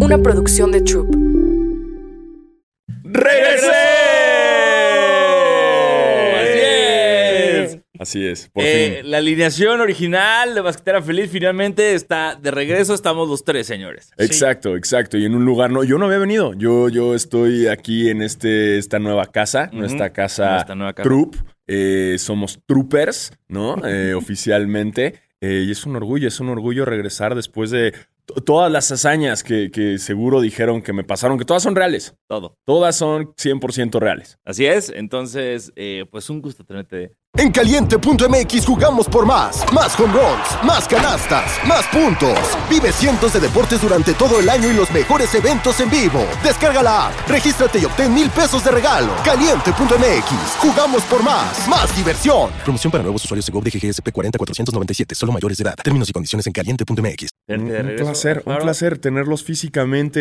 una producción de Troop. ¡Regresé! Así es. Así es, por Eh, fin. la alineación original de Basquetera Feliz finalmente está de regreso. Estamos los tres, señores. Exacto, exacto. Y en un lugar no, yo no había venido. Yo, yo estoy aquí en este, esta nueva casa, nuestra casa, Nuestra nueva casa. Troop. Eh, somos troopers, ¿no? Eh, oficialmente. Eh, y es un orgullo, es un orgullo regresar después de todas las hazañas que, que seguro dijeron que me pasaron, que todas son reales. Todo. Todas son 100% reales. Así es. Entonces, eh, pues un gusto tenerte. En caliente.mx jugamos por más. Más home runs, más canastas, más puntos. Vive cientos de deportes durante todo el año y los mejores eventos en vivo. Descarga la app, regístrate y obtén mil pesos de regalo. Caliente.mx, jugamos por más. Más diversión. Promoción para nuevos usuarios de GOV de GGSP 40497, solo mayores de edad. Términos y condiciones en caliente.mx. Un, placer, un placer tenerlos físicamente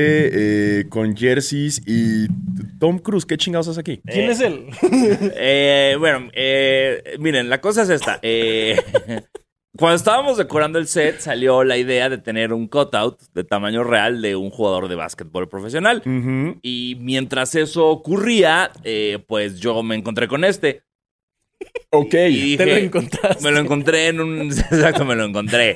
eh, con jerseys y Tom Cruise, ¿qué chingados haces aquí? ¿Quién es él? Eh, bueno, eh, miren, la cosa es esta. Eh, cuando estábamos decorando el set, salió la idea de tener un cutout de tamaño real de un jugador de básquetbol profesional. Y mientras eso ocurría, eh, pues yo me encontré con este. Ok. Y dije, Te lo encontraste. Me lo encontré en un. Exacto, me lo encontré.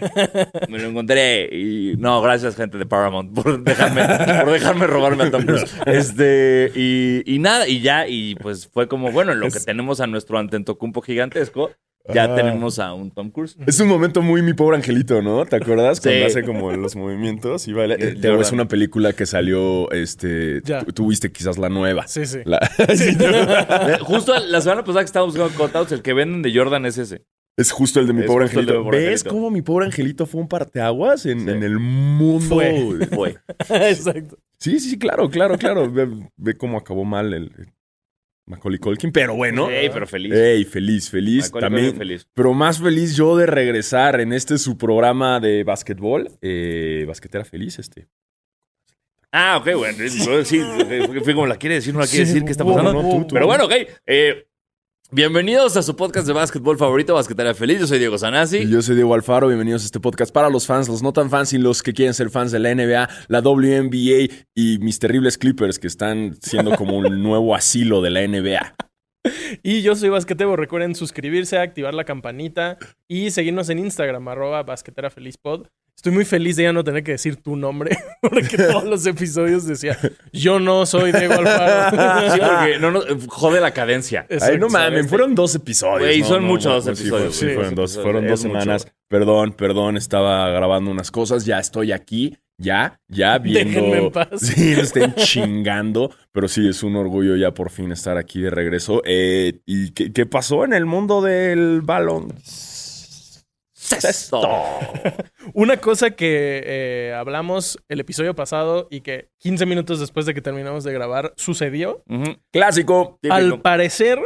Me lo encontré. Y no, gracias, gente de Paramount, por dejarme, por dejarme robarme a Tom Cruise. Este, y, y nada, y ya, y pues fue como, bueno, en lo que tenemos a nuestro antentocumpo gigantesco, ya Ah. tenemos a un Tom Cruise. Es un momento muy mi pobre angelito, ¿no? ¿Te acuerdas? Sí. Cuando hace como los movimientos y baila. Eh, Jordan. es una película que salió, este, tuviste quizás la nueva. Sí, sí. La- Eh, Justo la semana pasada que estábamos buscando cutouts, el que venden de Jordan es ese. es justo el de mi Es pobre angelito. mi pobre ¿Ves angelito. cómo mi pobre angelito fue un parteaguas en, en el mundo? Fue. Fue. Exacto. Sí, sí, claro, claro, claro. Ve, ve cómo acabó mal el, el Macaulay Culkin, pero bueno. Ey, pero feliz. Ey, feliz, feliz. Macaulay También, feliz. Pero más feliz yo de regresar en este su programa de básquetbol. Eh, basquetera feliz, este. Ah, ok, bueno. Sí, fue como la quiere decir, no la quiere Sí, decir, ¿qué está pasando? no, tú, tú. Pero bueno, ok. eh, bienvenidos a su podcast de básquetbol favorito, Basquetera Feliz. Yo soy Diego Sanasi. Y Yo soy Diego Alfaro, bienvenidos a este podcast para los fans, los no tan fans y los que quieren ser fans de la NBA, la WNBA y mis terribles Clippers que están siendo como un nuevo asilo de la NBA. Y yo soy Basquetebo. Recuerden suscribirse, activar la campanita y seguirnos en Instagram, arroba basqueterafelizpod. Estoy muy feliz de ya no tener que decir tu nombre, porque todos los episodios decía, yo no soy Diego Alfaro. Sí, porque no, no, jode la cadencia. Ay, no mames, fueron dos episodios. Güey, no, son no, muchos no, dos sí, episodios, Sí, fueron dos, episodios, fueron dos mucho. semanas. Perdón, perdón, estaba grabando unas cosas, ya estoy aquí, ya, ya viendo. Déjenme en paz. Sí, no estén chingando, pero sí, es un orgullo ya por fin estar aquí de regreso. Eh, ¿Y qué, qué pasó en el mundo del balón? Cesto. Una cosa que eh, hablamos el episodio pasado y que 15 minutos después de que terminamos de grabar sucedió. Clásico. Típico. Al parecer,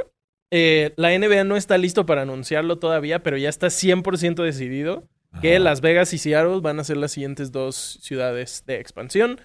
eh, la NBA no está listo para anunciarlo todavía, pero ya está 100% decidido que Las Vegas y Seattle van a ser las siguientes dos ciudades de expansión.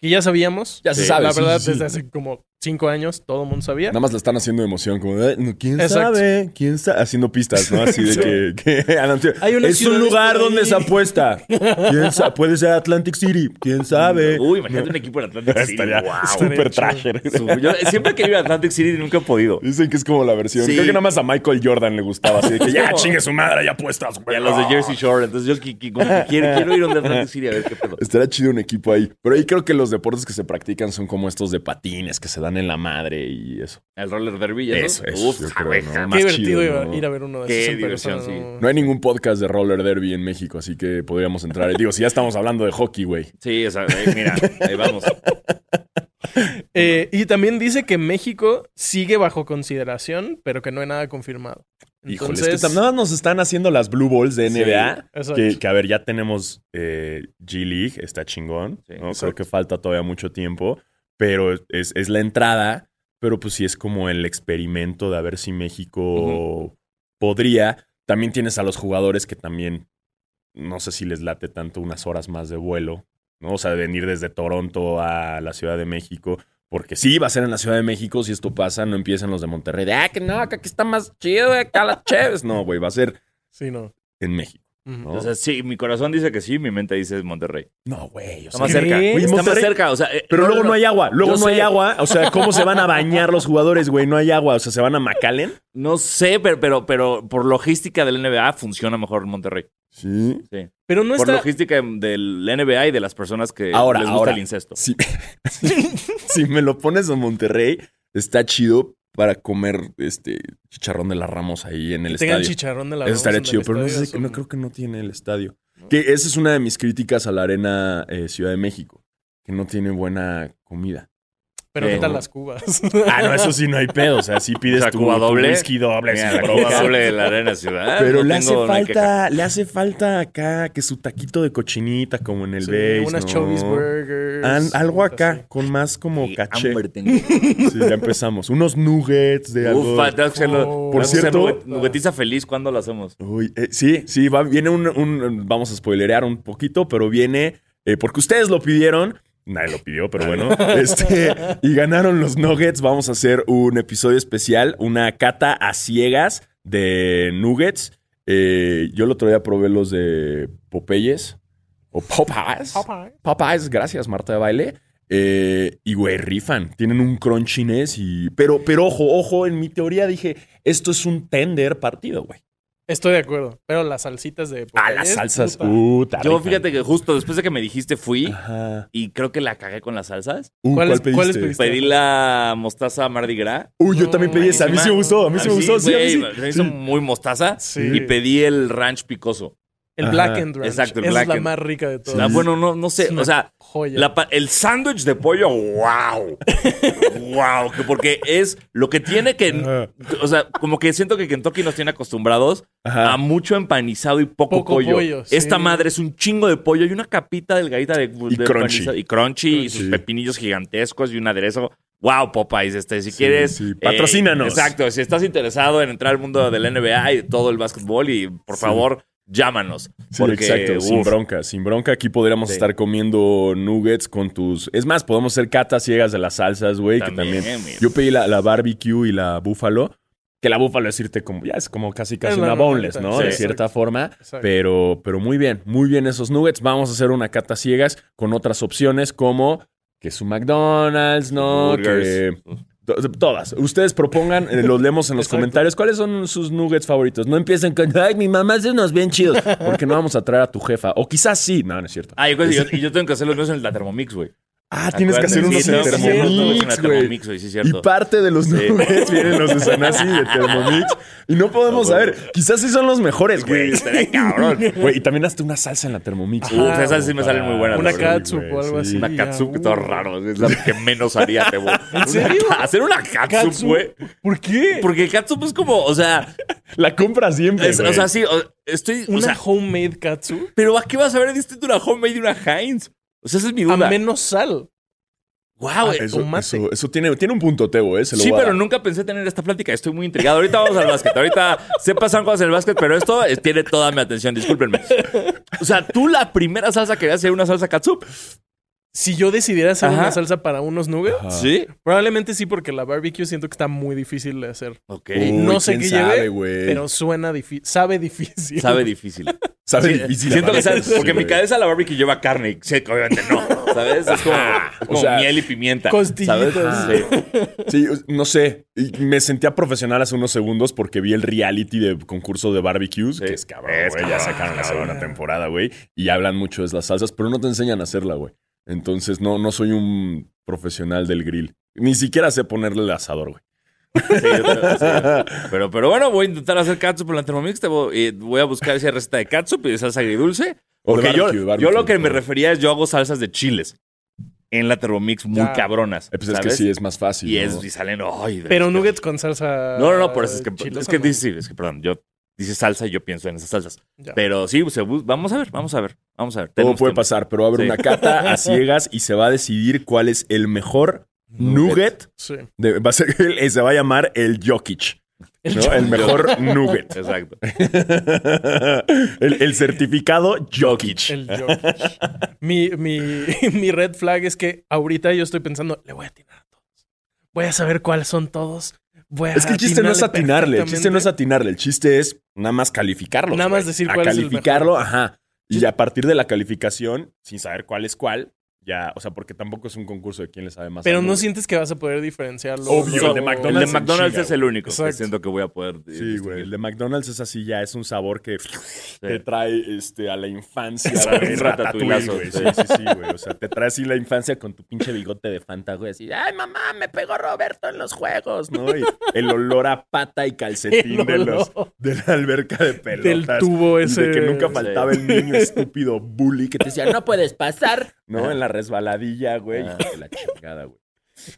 Que ya sabíamos. Ya se Sí, sabe, La verdad, sí, sí. desde hace como cinco años todo el mundo sabía. Nada más la están haciendo de emoción, como, de, "No, ¿quién Exacto. sabe? ¿Quién sabe? Haciendo pistas, ¿no? Así de Sí. que, que. Hay unas es un lugar donde se apuesta. ¿Quién sabe? Puede ser Atlantic City, ¿quién sabe? Uy, imagínate un equipo en Atlantic City. Estaría Wow. Estaría trasher. Yo siempre he querido ir a Atlantic City y nunca he podido. Dicen que es como la versión. Sí. Creo que nada más a Michael Jordan le gustaba. Así de que ya chingue su madre, ya apuestas, Y a los de Jersey Shore. Entonces yo que quiero, quiero ir a un de Atlantic City a ver qué pedo. Estará chido un equipo ahí. Pero ahí creo que los deportes que se practican son como estos de patines que se dan en la madre y eso. El roller derby. ¿y eso? Eso, Uf, yo creo, ¿no? Qué divertido chido, iba- ¿no? ir a ver uno de Qué esos. diversión, sí. ¿no? No hay ningún podcast de roller derby en México, así que podríamos entrar. Digo, si ya estamos hablando de hockey, güey. Sí, o sea, eh, mira, ahí vamos. Eh, y también dice que México sigue bajo consideración, pero que no hay nada confirmado. Híjole, Entonces, es que tam- nada más nos están haciendo las Blue Balls de Sí, NBA. exacto. que, que, a ver, ya tenemos eh, G League, está chingón. Sí, ¿no? Creo que falta todavía mucho tiempo, pero es, es la entrada, pero pues sí es como el experimento de a ver si México podría. También tienes a los jugadores que también, no sé si les late tanto unas horas más de vuelo, ¿no? O sea, de venir desde Toronto a la Ciudad de México. Porque sí, va a ser en la Ciudad de México. Si esto pasa, no empiezan los de Monterrey. De, ah, que no, que aquí está más chido, acá las chéves. No, güey, va a ser Sí, no. en México. O sea, sí, mi corazón dice que sí, mi mente dice Monterrey. No, güey. o Está sea, más ¿Qué? cerca. Oye, Está más cerca. O sea, eh, Pero luego no, hay agua, luego no hay agua. O sea, ¿cómo se van a bañar los jugadores, güey? No hay agua. O sea, ¿se van a McAllen? No sé, pero, pero, pero por logística del NBA funciona mejor en Monterrey. Sí. Sí. Pero no por está. logística del NBA y de las personas que Ahora, les gusta ahora. el incesto. Si, si me lo pones a Monterrey, está chido para comer este chicharrón de las Ramos ahí en el que tengan estadio. chicharrón de la Eso estaría chido, pero no, estadio, sé, no creo que no tiene el estadio. Que esa es una de mis críticas a la Arena eh, Ciudad de México, que no tiene buena comida. Pero ¿qué Sí. tal las cubas? Ah, no, eso sí no hay pedo. O sea, sí pides O sea, tu, Cuba tu doble. whisky doble. Mira, la. Cuba doble de la Arena Ciudad. Pero no le hace falta, le hace falta acá que su taquito de cochinita como en el Sí, base, unas ¿no? Chovis Burgers. An- algo acá, así. con más como Qué caché. hambre tengo. Sí, ya empezamos. Unos nuggets de algo. Ufa, tengo que hacerlo. Oh. Por cierto- nugget- Nuggetiza feliz, ¿cuándo lo hacemos? Uy, eh, sí, sí, va, viene un, un- Vamos a spoilerear un poquito, pero viene. eh, porque ustedes lo pidieron. Nadie lo pidió, pero bueno. este, y ganaron los Nuggets. Vamos a hacer un episodio especial, una cata a ciegas de Nuggets. Eh, yo el otro día probé los de Popeyes. O Popeyes. Popeye. Popeyes, gracias, Marta de Baile. Eh, y güey, rifan. Tienen un crunchiness y. Pero, pero ojo, ojo, en mi teoría dije, esto es un tender partido, güey. Estoy de acuerdo. Pero las salsitas de. Ah, las salsas. puta. Puta, Yo fíjate que justo después de que me dijiste fui Ajá. y creo que la cagué con las salsas. Uh, ¿Cuáles- ¿Cuál pediste? Pedí la mostaza Mardi Gras. Uy, yo también pedí esa. A mí sí me gustó. A mí sí me gustó. Sí, güey, sí. Me hizo Sí. muy mostaza. Sí. Y pedí el ranch picoso. El Ajá. Black and Ranch. Exacto, el Esa es la más rica de todas. Ah, bueno, no, no sé. O sea, joya. la pa- el sándwich de pollo, wow. wow. que Porque es lo que tiene que. O sea, como que siento que Kentucky nos tiene acostumbrados Ajá. a mucho empanizado y poco, Poco pollo. pollo, sí. Esta madre es un chingo de pollo y una capita delgadita de, de crunchy. empanizado- Y crunchy, y sus pepinillos gigantescos y un aderezo. Wow, Popeyes, este, si Sí, quieres. sí. eh, Patrocínanos. exacto, si estás interesado en entrar al mundo del NBA y todo el básquetbol, y por Sí. favor, llámanos. Sí, porque, exacto, sin bronca, sin bronca. Aquí podríamos Sí. estar comiendo nuggets con tus. Es más, podemos hacer catas ciegas de las salsas, güey. Que También, mira. Yo pedí la, la barbecue y la búfalo. Que la búfalo es irte como. Ya es como casi casi una boneless, ¿no? sí, de cierta exacto. forma. Exacto. Pero, pero muy bien, muy bien esos nuggets. Vamos a hacer una cata ciegas con otras opciones como que su McDonald's, ¿no? burgers. Que. To- Todas. Ustedes propongan, eh, los leemos en los Exacto. comentarios. ¿Cuáles son sus nuggets favoritos? No empiecen con, ay, mi mamá hace unos bien chidos. Porque no vamos a traer a tu jefa. O quizás sí. No, no es cierto. Ah, yo, yo, y yo tengo que hacer los míos en la Thermomix, güey. Ah, tienes que hacer unos sí, en que Thermomix, güey. Thermomix, güey, sí, es Y parte de los Sí. vienen los de Sanasi de Thermomix. Y no podemos No, saber. Quizás sí son los mejores, güey. Estaría cabrón. Güey, y también hazte una salsa en la Thermomix. Uf, esas sí me salen muy buenas. Una catsup o algo así. Una ya, catsup, uh. todo raro. Es la que menos haría, Tebo. ¿En serio? Una- Hacer una Catsup. güey. ¿Por qué? Porque catsup es como, o sea, La compra siempre. es- o sea, sí, o- estoy, o Una sea, homemade katsu pero ¿a qué vas a ver distinto una homemade y una Heinz? O sea, esa es mi duda. a menos sal. Wow, Ah, eso, tomate. eso, eso tiene, tiene un punto, Tebo, ¿eh? Se lo Sí, pero nunca pensé tener esta plática. Estoy muy intrigado. Ahorita vamos al básquet. Ahorita se pasan cosas en el básquet, pero esto eh, tiene toda mi atención. Discúlpenme. O sea, tú la primera salsa querías hacer una salsa katsup. Si yo decidiera hacer Ajá. una salsa para unos nuggets, Ajá. Sí. probablemente sí, porque la barbecue siento que está muy difícil de hacer. Ok. Uy, no sé qué sabe, lleve, pero suena difícil. Sabe difícil. Sabe difícil. Sabe Sí, difícil. Siento que aparte. sabe, porque en mi cabeza la barbecue lleva carne. y sé que obviamente no. ¿Sabes? Es como, es como sea, miel y pimienta. Costillitas. ¿sabes? Sí. Sí, no sé. Y me sentía profesional hace unos segundos porque vi el reality de concurso de barbecues. Sí. Que es cabrón, güey. Ya cabrón, sacaron la cabrón. segunda temporada, güey. Y hablan mucho de las salsas, pero no te enseñan a hacerla, güey. Entonces, no, no soy un profesional del grill. Ni siquiera sé ponerle el asador, güey. Sí, yo creo- sí. Pero, pero bueno, voy a intentar hacer catsup en la Thermomix. Te voy, eh, voy a buscar esa receta de catsup y de salsa agridulce. Porque yo, barbecue, yo lo que me refería es yo hago salsas de chiles en la Thermomix muy Ya. cabronas. Eh, Pues es que sí, es más fácil. y, ¿no? es, y salen. ay, de- Pero nuggets con salsa. No, no, no, por eso es que, es que no. es que perdón, yo dice salsa y yo pienso en esas salsas. Ya. Pero sí, vamos a ver, vamos a ver, vamos a ver. Todo puede tiempo. pasar, pero va a haber Sí. una cata a ciegas y se va a decidir cuál es el mejor nugget. Sí. de- va a ser, se va a llamar el Jokic. ¿no? El mejor nugget. Exacto. el, el certificado Jokic. El Jokic. mi, mi, mi red flag es que ahorita yo estoy pensando, le voy a atinar a todos. Voy a saber cuáles son todos Voy a Es que el chiste no es atinarle el chiste no es atinarle, el chiste es nada más calificarlo. Nada más decir cuál es el calificarlo, ajá. Y a partir de la calificación, sin saber cuál es cuál, ya, o sea, porque tampoco es un concurso de quién le sabe más. Pero no sientes que vas a poder diferenciarlo. Obvio, No. el de El McDonald's de en McDonald's es el único que Exacto. siento que voy a poder. Sí, güey. El de McDonald's es así, ya es un sabor que te Sí. trae este, a la infancia. Exacto, güey, sí. Sí, sí, sí, güey. O sea, te trae así la infancia con tu pinche bigote de Fanta, güey. Así, ay, mamá, me pegó Roberto en los juegos, ¿no? Y el olor a pata y calcetín El de, los, de la alberca de pelotas. Del tubo ese. De que nunca Sí. faltaba el niño estúpido bully que te decía, no puedes pasar, ¿no? En la resbaladilla, güey. Ah. La chingada, güey.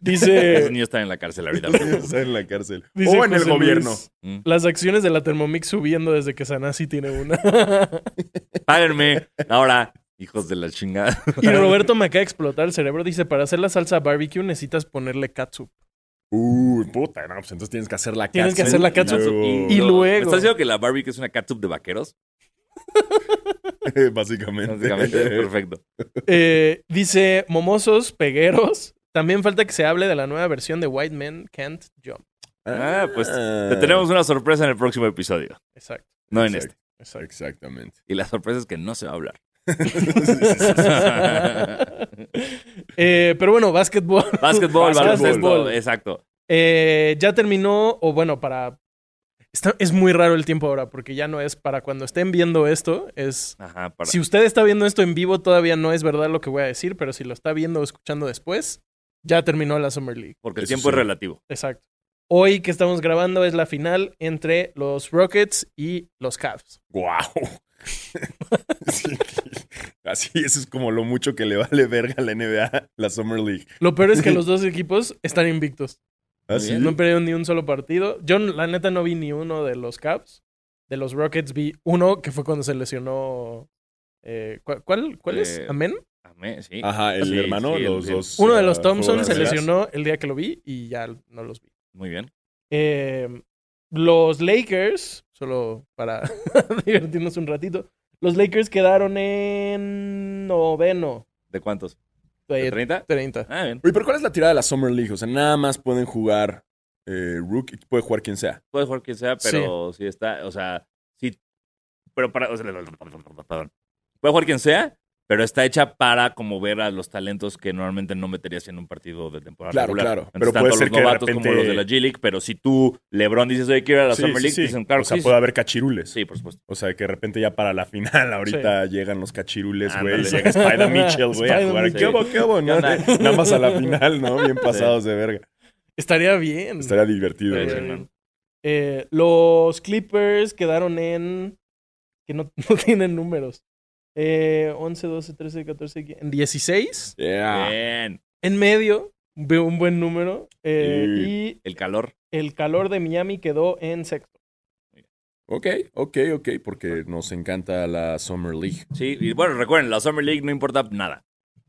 Dice, niños están en la cárcel ahorita. Está en la cárcel. dice o en el gobierno. Luis, Mm. las acciones de la Thermomix subiendo desde que Sanasi tiene una. Páguenme. Ahora, hijos de la chingada. y Roberto me acaba de explotar el cerebro. Dice, para hacer la salsa barbecue necesitas ponerle catsup. Uy, puta, no, pues entonces tienes que hacer la Tienes que catsup hacer la catsup. Y luego- ¿Me estás diciendo que la barbecue es una catsup de vaqueros? Básicamente. Básicamente, perfecto. Eh, dice, momosos, pegueros. También falta que se hable de la nueva versión de White Men Can't Jump. Ah, pues te tenemos una sorpresa en el próximo episodio. Exacto. No en Exacto. este. exacto. Exactamente. Y la sorpresa es que no se va a hablar. Eh, pero bueno, básquetbol. Básquetbol, Básquetbol. baloncesto, exacto. Eh, ya terminó, o bueno, para... Está- es muy raro el tiempo ahora, porque ya no es para cuando estén viendo esto, es... Ajá, para- Si usted está viendo esto en vivo, todavía no es verdad lo que voy a decir, pero si lo está viendo o escuchando después, ya terminó la Summer League. porque el tiempo es relativo. Exacto. Hoy que estamos grabando es la final entre los Rockets y los Cavs. ¡Guau! Sí. Así, eso es como lo mucho que le vale verga a la NBA, la Summer League. Lo peor es que los dos equipos están invictos. Bien. No perdido ni un solo partido. Yo, la neta, no vi ni uno de los Cavs. De los Rockets vi uno que fue cuando se lesionó. eh, ¿cuál, cuál, es? Eh, ¿Amén? Amén, sí. Ajá, el Sí, hermano, sí, los dos. Uno de ah, los Thompson se lesionó el día que lo vi y ya no los vi. Muy bien. Eh, los Lakers, solo para divertirnos un ratito, los Lakers quedaron en noveno. ¿De cuántos? ¿De Eh, 30? 30. Ah, bien. Oye, pero ¿cuál es la tirada de la Summer League? O sea, nada más pueden jugar eh, rookie, puede jugar quien sea. Puede jugar quien sea, pero si está, o sea, sí. Pero para, o sea, perdón. Puede jugar quien sea, pero está hecha para como ver a los talentos que normalmente no meterías en un partido de temporada Claro, regular. claro. Entonces, Pero tanto puede los ser que de novatos repente- como los de la G-League, pero si tú, LeBron, dices, oye, quiero ir a la Sí, Summer sí, League, sí. dicen, claro o sea, sí. puede haber cachirules. Sí, por supuesto. O sea, que de repente ya para la final, ahorita llegan los cachirules, güey. Llega Spider Mitchell, güey, a jugar. ¿Qué hubo, qué hubo? Nada más a la final, ¿no? Bien pasados de verga. Estaría bien. Estaría divertido, Sí, güey. sí. Eh, los Clippers quedaron en. que no, no tienen números. Eh, 11, 12, 13, 14, 15, en 16. Yeah. Bien. En medio, veo un buen número. eh, Sí. Y El calor. el calor de Miami quedó en sexto. Ok, ok, ok, porque nos encanta la Summer League. Sí, y bueno, recuerden, la Summer League no importa nada.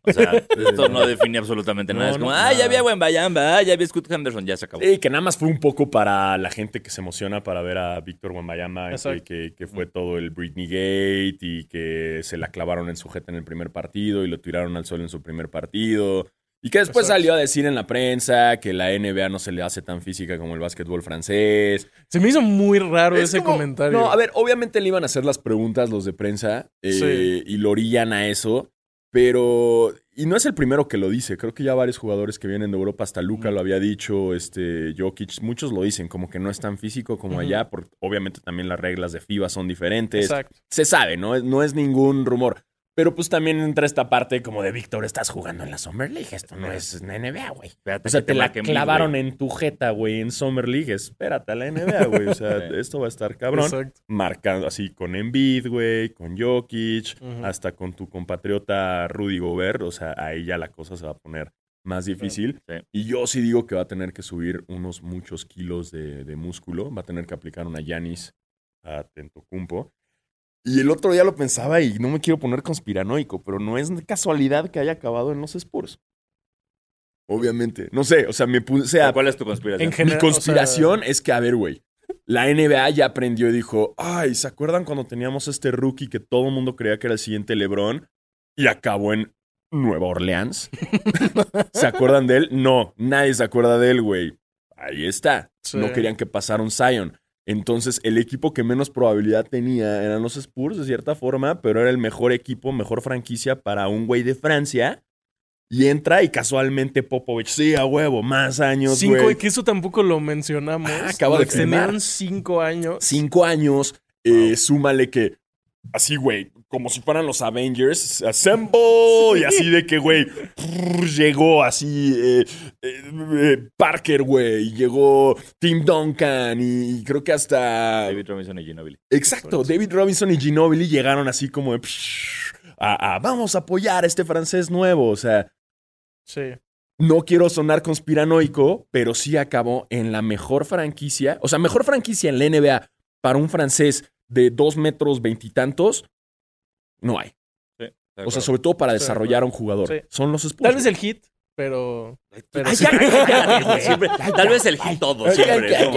O sea, esto no define absolutamente nada. No, es como, no, ah, ya había buen Bayamba, ah, ya había Scott Henderson, ya se acabó. Y que nada más fue un poco para la gente que se emociona para ver a Víctor Wembanyama, que, que, que fue todo el Britney Gate y que se la clavaron en su jeta en el primer partido y lo tiraron al sol en su primer partido. Y que después Exacto. salió a decir en la prensa que la NBA no se le hace tan física como el básquetbol francés. Se me hizo muy raro Es ese como- comentario. No, a ver, obviamente le iban a hacer las preguntas los de prensa eh, Sí. y lo orillan a eso, pero... Y no es el primero que lo dice, creo que ya varios jugadores que vienen de Europa, hasta Luca lo había dicho, este Jokic, muchos lo dicen, como que no es tan físico como allá, porque obviamente también las reglas de FIBA son diferentes. Exacto. Se sabe, ¿no? Es- No es ningún rumor. Pero pues también entra esta parte como de Víctor, estás jugando en la Summer League, esto no es NBA, güey. Espérate O sea, te la clavaron en tu jeta, güey, en Summer League. Espérate a la NBA, güey. O sea, esto va a estar cabrón. Exacto. Marcando así con Embiid, güey, con Jokic, hasta con tu compatriota Rudy Gobert. O sea, ahí ya la cosa se va a poner más difícil. Sí. Y yo sí digo que va a tener que subir unos muchos kilos de, de músculo. Va a tener que aplicar una Yanis a Tentocumpo. Y el otro día lo pensaba y no me quiero poner conspiranoico, pero no es casualidad que haya acabado en los Spurs. Obviamente. No sé, o sea, me puse a ¿Cuál es tu conspiración? En general, mi conspiración es que, a ver, güey, la NBA ya aprendió y dijo, ay, ¿se acuerdan cuando teníamos este rookie que todo el mundo creía que era el siguiente LeBron y acabó en Nueva Orleans? ¿Se acuerdan de él? No, nadie se acuerda de él, güey. ahí está. Sí. No querían que pasara un Zion. Entonces, el equipo que menos probabilidad tenía eran los Spurs, de cierta forma, pero era el mejor equipo, mejor franquicia para un güey de Francia. Y entra y casualmente Popovich, sí, a huevo, más años, Cinco, güey. y que eso tampoco lo mencionamos. Ah, acaba de firmar. cinco años. Cinco año,s eh, súmale que, así, güey, como si fueran los Avengers, assemble, y así de que, güey, llegó así eh, eh, eh, Parker, güey, y llegó Tim Duncan, y creo que hasta... David Robinson y Ginobili. Exacto, David Robinson y Ginobili llegaron así como de, psh, a, a, vamos a apoyar a este francés nuevo, o sea... Sí. No quiero sonar conspiranoico, pero sí acabó en la mejor franquicia. O sea, mejor franquicia en la NBA para un francés de dos metros veintitantos. No hay. O sea, sobre todo para desarrollar a un jugador. Sí. Son los Spurs. Tal vez el hit, pero. pero Ay, sí. ya, cállate, güey, siempre- Tal vez el hit todo, siempre. ¿no?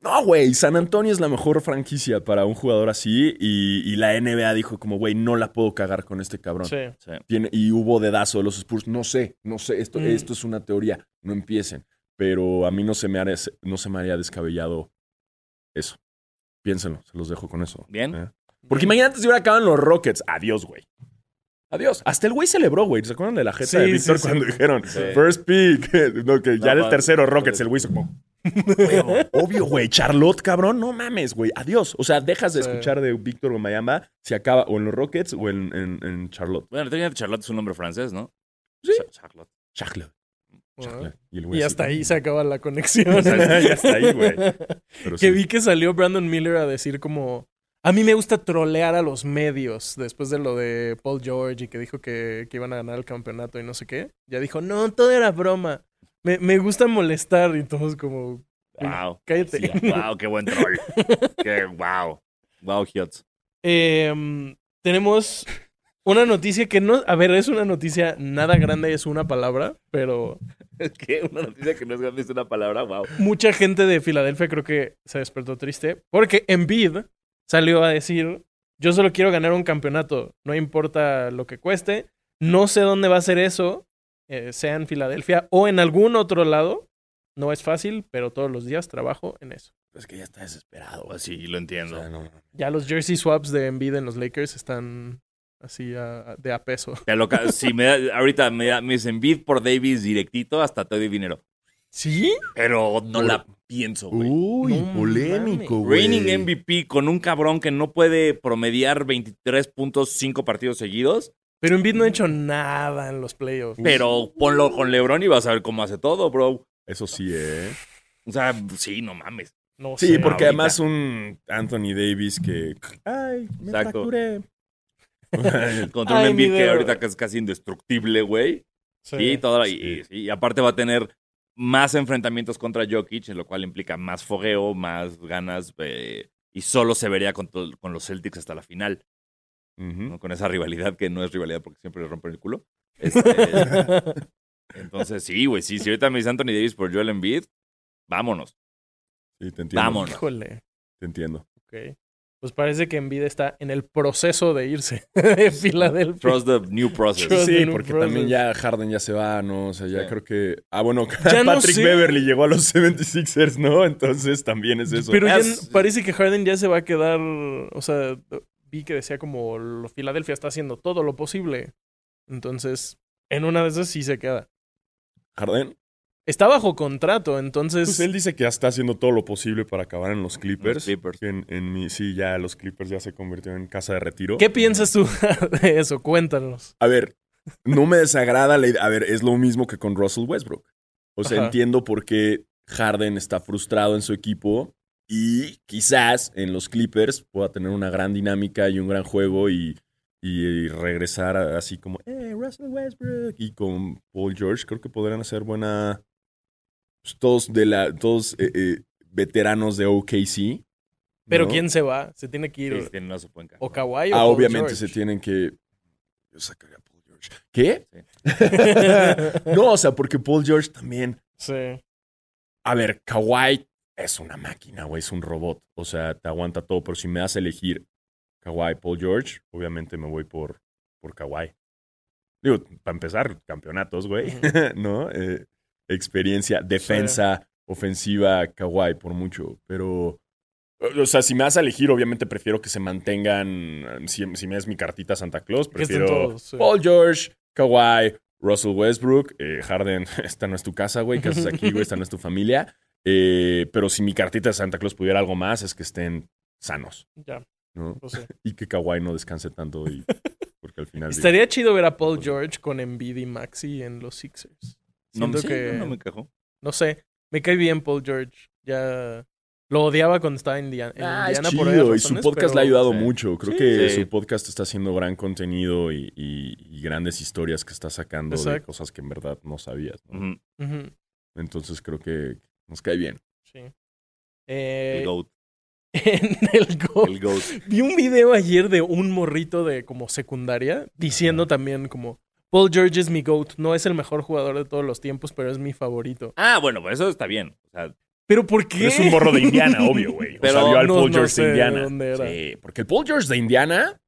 No, güey. San Antonio es la mejor franquicia para un jugador así. Y, y la NBA dijo como, güey, no la puedo cagar con este cabrón. Sí. Sí. Tiene- y hubo dedazo de los Spurs. No sé, no sé. Esto, Mm. esto es una teoría. No empiecen. Pero a mí no se me haría, no se me haría descabellado eso. Piénsenlo, se los dejo con eso. Bien. ¿eh? Porque imagínate si hubiera acabado en los Rockets. Adiós, güey. Adiós. Hasta el güey celebró, güey. ¿Se acuerdan de la jeta Sí, de Víctor sí. cuando dijeron Sí. first pick? no, que ya No, el tercero Rockets. El güey hizo como. "Huevo". Obvio, güey. Charlotte, cabrón. No mames, güey. Adiós. O sea, dejas de Sí. escuchar de Víctor o Mayamba si acaba o en los Rockets o en, en- en Charlotte. Bueno, técnicamente Charlotte es un nombre francés, ¿no? Sí. Cha- Charlotte. Charlotte. Y, Y hasta ahí se acaba la conexión. ya está ahí, güey. Que sí. vi que salió Brandon Miller a decir como... A mí me gusta trolear a los medios después de lo de Paul George y que dijo que, que iban a ganar el campeonato y no sé qué. Ya dijo, no, todo era broma. Me, me gusta molestar y todos como... Wow. Cállate. Sí, wow, qué buen troll. qué wow. Wow, Hiots. Em, tenemos una noticia que no... A ver, es una noticia nada grande, es una palabra, pero Es que una noticia que no es grande es una palabra, wow. mucha gente de Filadelfia creo que se despertó triste porque Embiid salió a decir, yo solo quiero ganar un campeonato, no importa lo que cueste, no sé dónde va a ser eso, eh, sea en Filadelfia o en algún otro lado, no es fácil, pero todos los días trabajo en eso. Es que ya está desesperado. Así lo O entiendo. sea, no. Ya los jersey swaps de Embiid en los Lakers están así a- a- de a peso. Te si me da, ahorita me, da- me dicen bid por Davis directito, hasta te doy dinero. ¿Sí? Pero no la pienso, güey. Uy, No polémico, güey. Reigning MVP con un cabrón que no puede promediar 23 puntos 5 partidos seguidos. Pero Embiid no ha hecho nada en los playoffs. Pero ponlo con LeBron y vas a ver cómo hace todo, bro. Eso sí, ¿eh? O sea, sí, no mames. No Sí, sé. porque ahorita. además un Anthony Davis que... Ay, me Exacto. fracturé. Contra un Embiid que ahorita que es casi indestructible, güey. Sí. Sí, toda la- Sí. y, y- y aparte va a tener más enfrentamientos contra Jokic, lo cual implica más fogueo, más ganas, eh, y solo se vería con, los Celtics hasta la final, con esa rivalidad que no es rivalidad porque siempre le rompen el culo. Este, entonces, sí, güey, sí, si ahorita me dice Anthony Davis por Joel Embiid, vámonos. Sí, te entiendo. Vámonos. Híjole. Te entiendo. Ok. Pues parece que Embiid está en el proceso de irse de Filadelfia. Trust the new process. Trust- Sí, new porque process. también ya Harden ya se va, ¿no? O sea, ya Sí. creo que... Ah, bueno, Ya no Patrick sé. Beverly llegó a los 76ers, ¿no? Entonces también es eso. Pero ya parece que Harden ya se va a quedar. O sea, vi que decía como lo Filadelfia está haciendo todo lo posible. Entonces, en una de esas sí se queda. Harden, Está bajo contrato, entonces. pues él dice que ya está haciendo todo lo posible para acabar en los Clippers. Los Clippers. Que En, en mi, sí, ya los Clippers ya se convirtieron en casa de retiro. ¿Qué piensas tú de eso? Cuéntanos. A ver, no me desagrada la idea. A ver, es lo mismo que con Russell Westbrook. O sea, Ajá. entiendo por qué Harden está frustrado en su equipo y quizás en los Clippers pueda tener una gran dinámica y un gran juego y, y regresar así como, eh, Russell Westbrook. Y con Paul George creo que podrían hacer buena... todos de la, todos eh, eh, veteranos de OKC. Pero ¿no? ¿quién se va? Se tiene que Sí, ir. tienen una supuenca. O Kawhi o Ah, Paul obviamente George. se tienen que. Yo sacaría a Paul George. ¿Qué? Sí. no, o sea, porque Paul George también. Sí. A ver, Kawhi es una máquina, güey, es un robot. O sea, te aguanta todo. Pero si me das a elegir Kawhi, Paul George, obviamente me voy por, por Kawhi. Digo, para empezar, campeonatos, güey. ¿No? Eh, experiencia, defensa, ofensiva, Kawhi por mucho. Pero, o sea, si me vas a elegir, obviamente prefiero que se mantengan. Si, si me das mi cartita Santa Claus, prefiero todos, sí. Paul George, Kawhi, Russell Westbrook, eh, Harden. Esta no es tu casa, güey. ¿Qué haces aquí, güey? Esta no es tu familia. Eh, pero si mi cartita de Santa Claus pudiera algo más, es que estén sanos, Ya, sé. Y que Kawhi no descanse tanto. Y, porque al final. Estaría chido ver a Paul George con Embiid y Maxi en los Sixers. No, Siento sí, que, no me quejo. no sé, me cae bien Paul George. Ya lo odiaba cuando estaba en Indiana, en Ah, es Indiana chido, por varias y su podcast pero- le ha ayudado sí. mucho. Creo Sí. que Sí. su podcast está haciendo gran contenido y, y- y grandes historias que está sacando de cosas que en verdad no sabías. Entonces creo que nos cae bien. sí. Eh, El GOAT. en. El GOAT. Vi un video ayer de un morrito de como secundaria diciendo también como Paul George es mi GOAT. No es el mejor jugador de todos los tiempos, pero es mi favorito. Ah, bueno, pues eso está bien. O sea, ¿Pero por qué? Pero es un morro de Indiana, obvio, güey. O Pero sea, vio al no- Paul no George sé de Indiana. dónde era. Sí, porque el Paul George de Indiana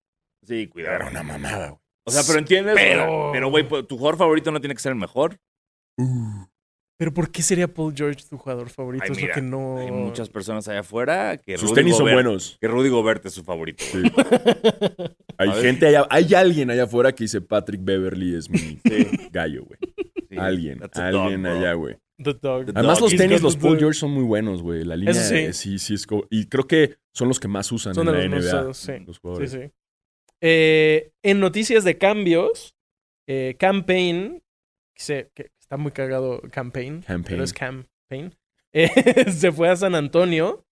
sí, cuidado. era una mamada, güey. O sea, pero entiendes. Pero- Pero, güey, pues, tu jugador favorito no tiene que ser el mejor. ¿Pero por qué sería Paul George tu jugador favorito? Ay, es lo que no... Hay muchas personas allá afuera que Sus Rudy tenis son buenos. Que Rudy Gobert es su favorito. Sí. Hay A ver. gente allá, hay alguien allá afuera que dice Patrick Beverly es mi Sí, gallo, güey. sí. Alguien, alguien dog, allá, güey. The Dog. The Además, dog. los tenis, los Paul. George son muy buenos, güey. La línea sí. sí, sí es co- Y creo que son los que más usan Son en de la los NBA. usados, sí. Los Sí, jugadores. sí. Eh, en noticias de cambios, eh, Campaign, que, se- que está muy cagado Campaign, Campaign. pero es Campaign, eh, se fue a San Antonio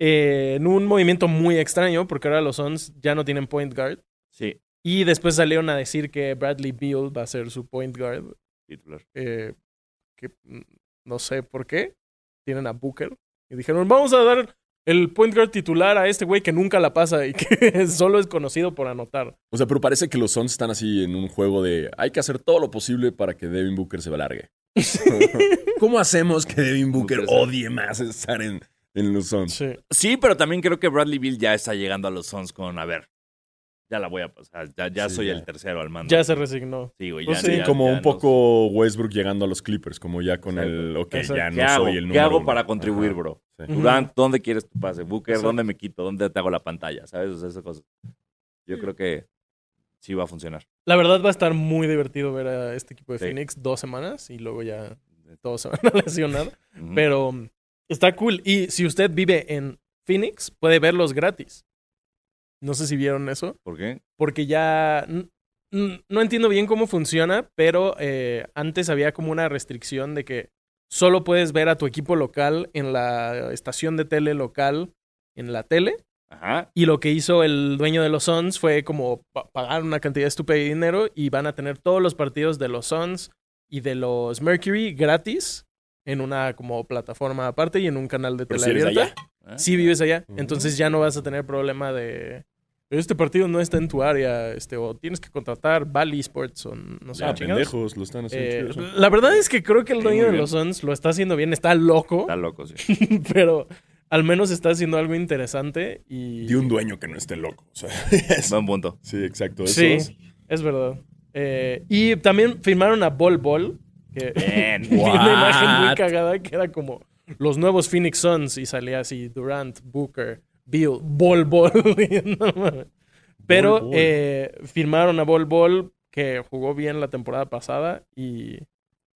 eh, en un movimiento muy extraño porque ahora los Suns ya no tienen point guard. Sí, y después salieron a decir que Bradley Beal va a ser su point guard, titular. eh, que mm, no sé por qué, tienen a Booker. Y dijeron vamos a dar el point guard titular a este güey que nunca la pasa y que solo es conocido por anotar. O sea, pero parece que los Suns están así en un juego de hay que hacer todo lo posible para que Devin Booker se largue. ¿Cómo hacemos que Devin Booker odie más estar en, en los Suns? Sí. Sí, pero también creo que Bradley Bill ya está llegando a los Suns con, a ver, ya la voy a pasar. Ya, ya Sí, soy ya. el tercero al mando. Ya se resignó. Sí, güey. Pues ya- sí, ya- como ya un poco Westbrook llegando a los Clippers, como ya con Exacto. el, ok, Exacto. ya ¿Qué no hago? soy el número ¿Qué hago uno. para contribuir, Ajá, bro? Sí. Durant, ¿dónde quieres tu pase? Booker, Exacto. ¿dónde me quito? ¿Dónde te hago la pantalla? ¿Sabes? O sea, esas cosas. Yo creo que sí va a funcionar. La verdad va a estar muy divertido ver a este equipo de Sí. Phoenix dos semanas y luego ya todos se van a lesionar. Pero um, está cool. Y si usted vive en Phoenix, puede verlos gratis. No sé si vieron eso. ¿Por qué? Porque ya... No entiendo bien cómo funciona, pero eh, antes había como una restricción de que solo puedes ver a tu equipo local en la estación de tele local en la tele. Ajá. Y lo que hizo el dueño de los Suns fue como pa- pagar una cantidad estúpida de dinero y van a tener todos los partidos de los Suns y de los Mercury gratis en una como plataforma aparte y en un canal de tele si eres abierta. allá. ¿Eh? Si vives allá, Ujú. entonces ya no vas a tener problema de este partido no está en tu área, este o tienes que contratar Bally Sports o no sé, Ah, pendejos, lo están haciendo Eh, chido, la verdad es que creo que el dueño de los Suns lo está haciendo bien, está loco, Está loco, sí. pero al menos está haciendo algo interesante y De un dueño que no esté loco. O sea, es- Buen punto. sí, exacto. Eso Sí, es- es verdad. Eh, y también firmaron a Bol Bol, que Bien. vi una imagen muy What? cagada que era como los nuevos Phoenix Suns y salía así Durant, Booker, Bill, Bol Bol. No. Pero Bol eh, firmaron a Bol Bol, que jugó bien la temporada pasada y...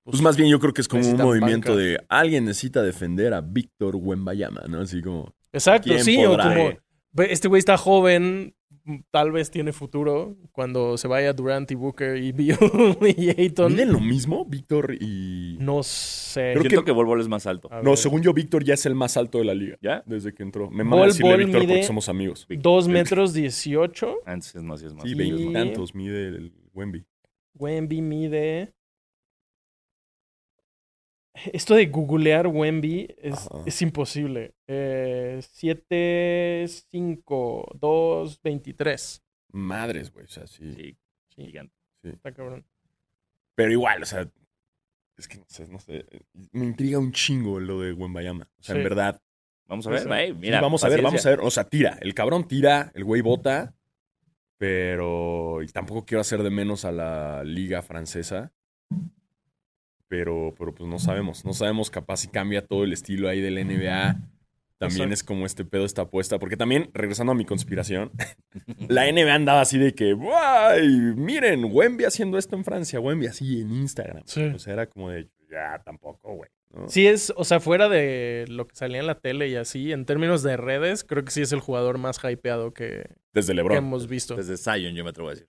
Pues más bien yo creo que es como un movimiento banca. de alguien necesita defender a Víctor Wembayama, ¿no? Así como... Exacto, ¿Quién sí, o como... eh? "Ve, Este güey está joven, tal vez tiene futuro cuando se vaya Durant y Booker y Bill y Ayton. ¿Miden lo mismo, Víctor y...? No sé. Creo Siento que- que, Volvo es más alto. A No, ver. según yo, Víctor ya es el más alto de la liga. ¿Ya? Desde que entró. Me Bol manda decirle Bol Víctor mide- porque somos amigos. Dos metros dieciocho. Antes es más, es más. Sí, Y- veintitantos mide el Wemby. Wemby mide. Esto de googlear Wemby es, es imposible. Eh, 7, 5, 2, 23. Madres, güey. O sea, sí. Sí, Sí, gigante. está cabrón. Pero igual, o sea... Es que no sé, no sé. Me intriga un chingo lo de Wembayama. O sea, Sí. en verdad. Vamos a ver. Sí. Ey, Sí, mira, vamos a ver, vamos a ver. O sea, tira. El cabrón tira, el güey bota. Pero. Y tampoco quiero hacer de menos a la liga francesa. Pero, pero pues no sabemos. No sabemos, capaz si cambia todo el estilo ahí del NBA. También Exacto. es como este pedo, esta apuesta. Porque también, regresando a mi conspiración, la NBA andaba así de que, ¡guay! Miren, Wemby haciendo esto en Francia, Wemby así en Instagram. Sí. O sea, era como de, ya, tampoco, güey. ¿no? Sí es, o sea, fuera de lo que salía en la tele y así, en términos de redes, creo que sí es el jugador más hypeado que, Desde que LeBron. hemos visto. Desde Zion, yo me atrevo a decir.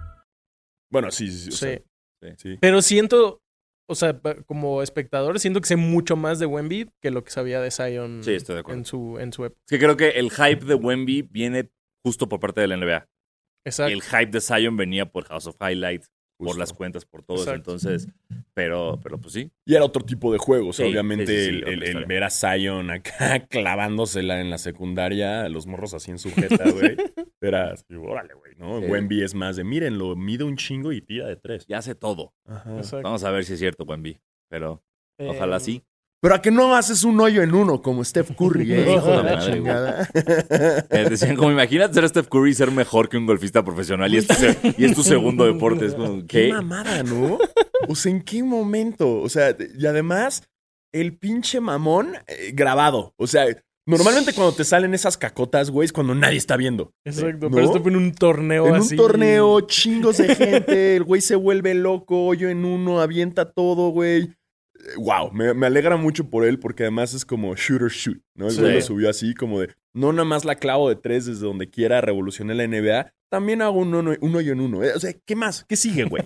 Bueno, sí, sí, sí. sea, Sí. sí. Pero siento, o sea, como espectador, siento que sé mucho más de Wemby que lo que sabía de Zion Sí, estoy de acuerdo. en su, en su época. Es que creo que el hype de Wemby viene justo por parte de la NBA. Exacto. El hype de Zion venía por House of Highlights, por las cuentas, por todo eso. Entonces, pero, pero pues sí. Y era otro tipo de juego. O sea, Sí, obviamente sí, sí, sí, el, el- ver a Zion acá clavándosela en la secundaria, los morros así en sujeta, güey. Era así, órale, güey, ¿no? Sí. Wemby es más de, mírenlo, mide un chingo y tira de tres. Ya hace todo. Ajá. Exacto. Vamos a ver si es cierto, Wemby. Pero ojalá Eh, sí. Pero a que no haces un hoyo en uno como Steph Curry, ¿eh? Hijo de la chingada. Eh, decían, como imagínate ser Steph Curry y ser mejor que un golfista profesional y es tu, y es tu segundo deporte. Es como, Qué ¿qué? mamada, ¿no? O sea, ¿en qué momento? O sea, y además, el pinche mamón eh, grabado. O sea, normalmente cuando te salen esas cacotas, güey, es cuando nadie está viendo. Exacto, ¿No? pero esto fue en un torneo En así. un torneo, chingos de gente, el güey se vuelve loco, hoyo en uno, avienta todo, güey. Wow, me, me alegra mucho por él porque además es como shooter shoot, ¿no? El güey lo subió así como de, no nada más la clavo de tres desde donde quiera, revolucioné la NBA, también hago un, uno- un hoyo en uno. Eh, O sea, ¿qué más? ¿Qué sigue, güey?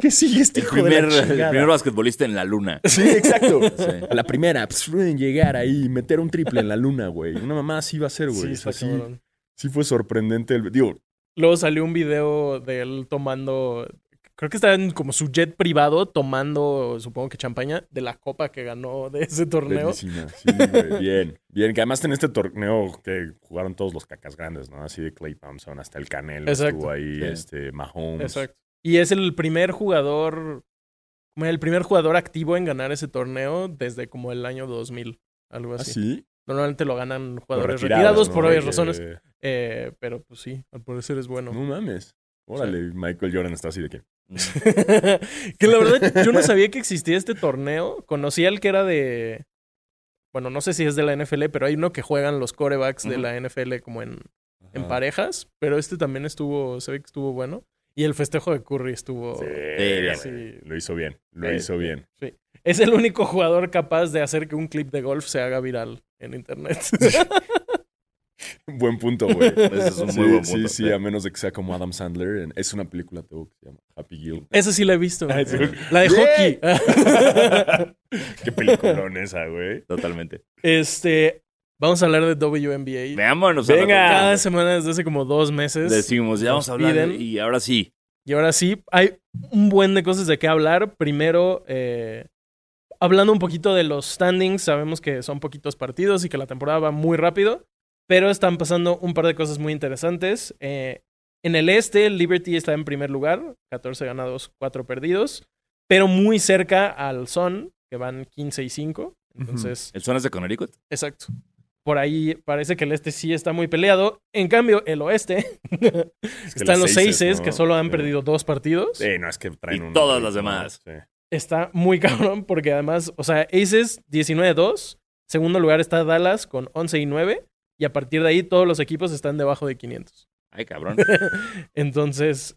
¿Qué sigue este El hijo de primer, la el primer basquetbolista en la luna. Sí, exacto. Sí. La primera, pues, llegar ahí, meter un triple en la luna, güey. Una mamá así va a ser, güey. Sí, O sea, está sí, sí fue sorprendente. El, digo, Luego salió un video de él tomando. Creo que estaba en como su jet privado tomando, supongo que champaña, de la copa que ganó de ese torneo. Bellísima. Sí, güey, bien. Bien, que además en este torneo que jugaron todos los cacas grandes, ¿no? Así de Clay Thompson hasta el Canelo Exacto. estuvo ahí, Sí. este, Mahomes. Exacto. Y es el primer jugador, como el primer jugador activo en ganar ese torneo desde como el año 2000, algo ¿Ah, así. sí? Normalmente lo ganan jugadores retirados, por obvias Que- razones, eh, pero pues sí, al parecer es bueno. No mames. Órale, Michael Jordan está así de que. que la verdad, yo no sabía que existía este torneo. Conocí al que era de. Bueno, no sé si es de la NFL, pero hay uno que juegan los corebacks de la NFL como en, en parejas. Pero este también estuvo, se ve que estuvo bueno. Y el festejo de Curry estuvo. Sí, Lo hizo bien. Lo Sí, hizo bien. Sí. Es el único jugador capaz de hacer que un clip de golf se haga viral en internet. Buen punto, güey. Ese es un sí, muy buen sí, punto, sí, sí. a menos de que sea como Adam Sandler. en- Es una película que se llama Happy Gil. Esa sí la he visto. Ah, sí. La de hockey. Qué peliculón esa, güey. Totalmente. este. Vamos a hablar de WNBA. Veámonos. Venga. Cada semana desde hace como dos meses. Decimos, ya vamos a hablar. piden. Y ahora sí. Y ahora sí, hay un buen de cosas de qué hablar. Primero, eh, hablando un poquito de los standings, sabemos que son poquitos partidos y que la temporada va muy rápido, pero están pasando un par de cosas muy interesantes. Eh, en el este, Liberty está en primer lugar, 14 ganados, 4 perdidos, pero muy cerca al Sun, que van 15 y 5. Entonces, ¿El son es de Connecticut? exacto. Por ahí parece que el este sí está muy peleado. En cambio, el oeste Es que están los Aces, Aces, ¿no? que solo han Sí. perdido dos partidos. Sí, no, es que traen Y un. todas las ritmo, demás. sí. Está muy cabrón porque además, o sea, Aces 19-2. Segundo lugar está Dallas con 11 y 9. Y a partir de ahí todos los equipos están debajo de 500. Ay, cabrón. Entonces,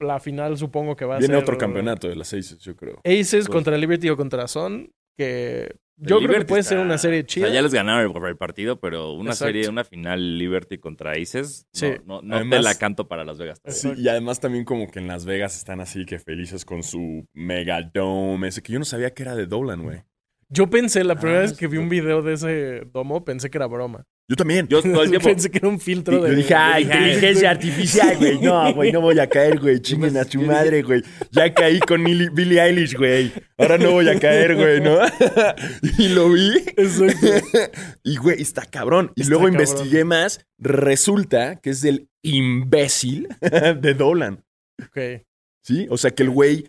la final supongo que va a Viene ser... otro campeonato de las seis, yo creo. Aces Pues- contra Liberty o contra Son. Que yo creo que puede está- ser una serie O chida. sea, ya les ganaron el, el partido, pero una Exacto. serie, una final Liberty contra Aces, no, Sí. no, no Además- te la canto para Las Vegas. Sí, y además también como que en Las Vegas están así que felices con su mega dome, ese que yo no sabía que era de Dolan, güey. Yo pensé, la primera Ah, vez que vi sí. un video de ese domo, pensé que era broma. Yo también. Yo todo el tiempo. Pensé que era un filtro de. Yo dije, ah, inteligencia artificial, güey. No, güey, no voy a caer, güey. Chinguen a su madre, güey. Ya caí con Billie Eilish, güey. Ahora no voy a caer, güey, ¿no? y lo vi. Exacto. Y, güey, está cabrón. Y Está luego cabrón. investigué más. Resulta que es del imbécil de Dolan. Ok. ¿Sí? O sea que el güey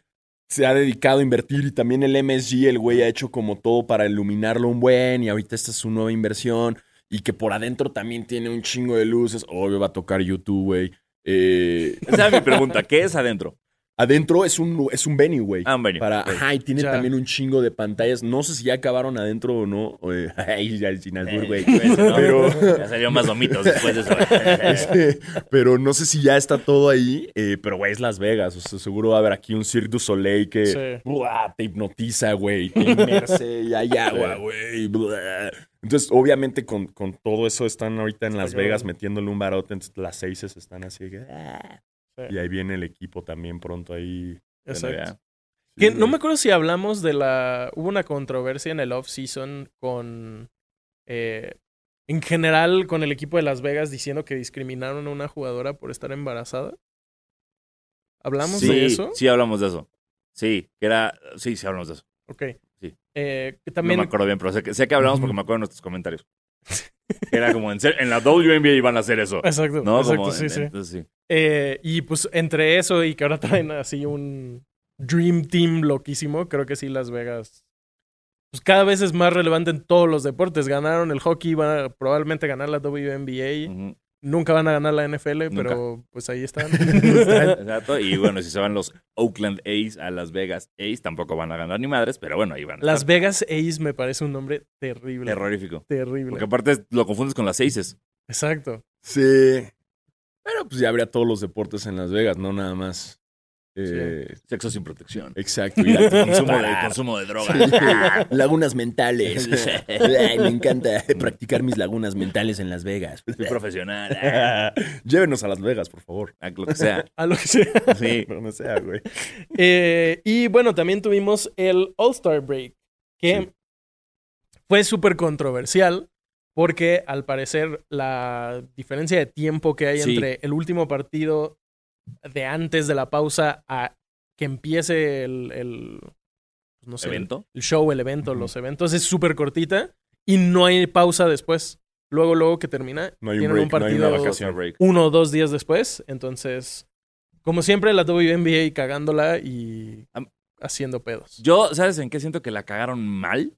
se ha dedicado a invertir y también el MSG, el güey ha hecho como todo para iluminarlo un buen y ahorita esta es su nueva inversión y que por adentro también tiene un chingo de luces. Obvio va a tocar YouTube, güey. Eh, Esa es mi pregunta. ¿Qué es adentro? Adentro es un, es un venue, güey. Ah, un venue. Para, Ok. ajá, y tiene Ya. también un chingo de pantallas. No sé si ya acabaron adentro o no. eh, Ay, ya sin albur, güey. Pues, ¿no? Pero- Ya salieron más vomitos después de eso. Este, pero no sé si ya está todo ahí. eh, pero, güey, es Las Vegas. O sea, seguro va a haber aquí un Cirque du Soleil que Sí. ¡buah! te hipnotiza, güey. Te inmerse y hay agua, güey. Entonces, obviamente, con, con todo eso están ahorita en Las. Vegas metiéndole un barote. Entonces, las seises están así. que, ah. Sí. Y ahí viene el equipo también pronto ahí. Exacto. Sí, Que no me acuerdo si hablamos de la. Hubo una controversia en el off-season con. eh, en general, con el equipo de Las Vegas diciendo que discriminaron a una jugadora por estar embarazada. ¿Hablamos sí, de eso? Sí, hablamos de eso. Sí, que era. Sí, sí, hablamos de eso. Ok. Sí. Eh, que No también. me acuerdo bien, pero sé que, sé que hablamos porque me acuerdo de nuestros comentarios. Era como en, en la WNBA iban a hacer eso. Exacto. ¿No? exacto, Como, sí, en- sí. entonces, sí. Eh, y pues entre eso y que ahora traen así un Dream Team loquísimo, creo que sí Las Vegas. Pues cada vez es más relevante en todos los deportes. Ganaron el hockey, van a probablemente ganar la WNBA. Ujú. Nunca van a ganar la NFL, Nunca. pero pues ahí están. Exacto. Y bueno, si se van los Oakland A's a Las Vegas A's, tampoco van a ganar ni madres, pero bueno, ahí van. a Las estar. Vegas Ace me parece un nombre terrible. Terrorífico. Terrible. Porque aparte lo confundes con las Aces. Exacto. Sí. Pero pues ya habría todos los deportes en Las Vegas, no nada más. Eh, Sexo sin protección. Exacto. a Consumo de, consumo de droga. Lagunas mentales. Ay, me encanta practicar mis lagunas mentales en Las Vegas. Soy profesional. Llévenos a Las Vegas, por favor. Ah, Lo que sea. A lo que sea. Sí. No sea, güey. Eh, y bueno, también tuvimos el All-Star Break, que Sí. fue súper controversial porque al parecer la diferencia de tiempo que hay Sí. entre el último partido de antes de la pausa a que empiece el, el, no sé, ¿Evento? el show, el evento, los eventos es súper cortita y no hay pausa después. Luego, luego que termina, No tienen break, un no hay partido una vacación. break. uno o dos días después. Entonces, como siempre, la WNBA cagándola y haciendo pedos. Yo, ¿sabes en qué siento que la cagaron mal?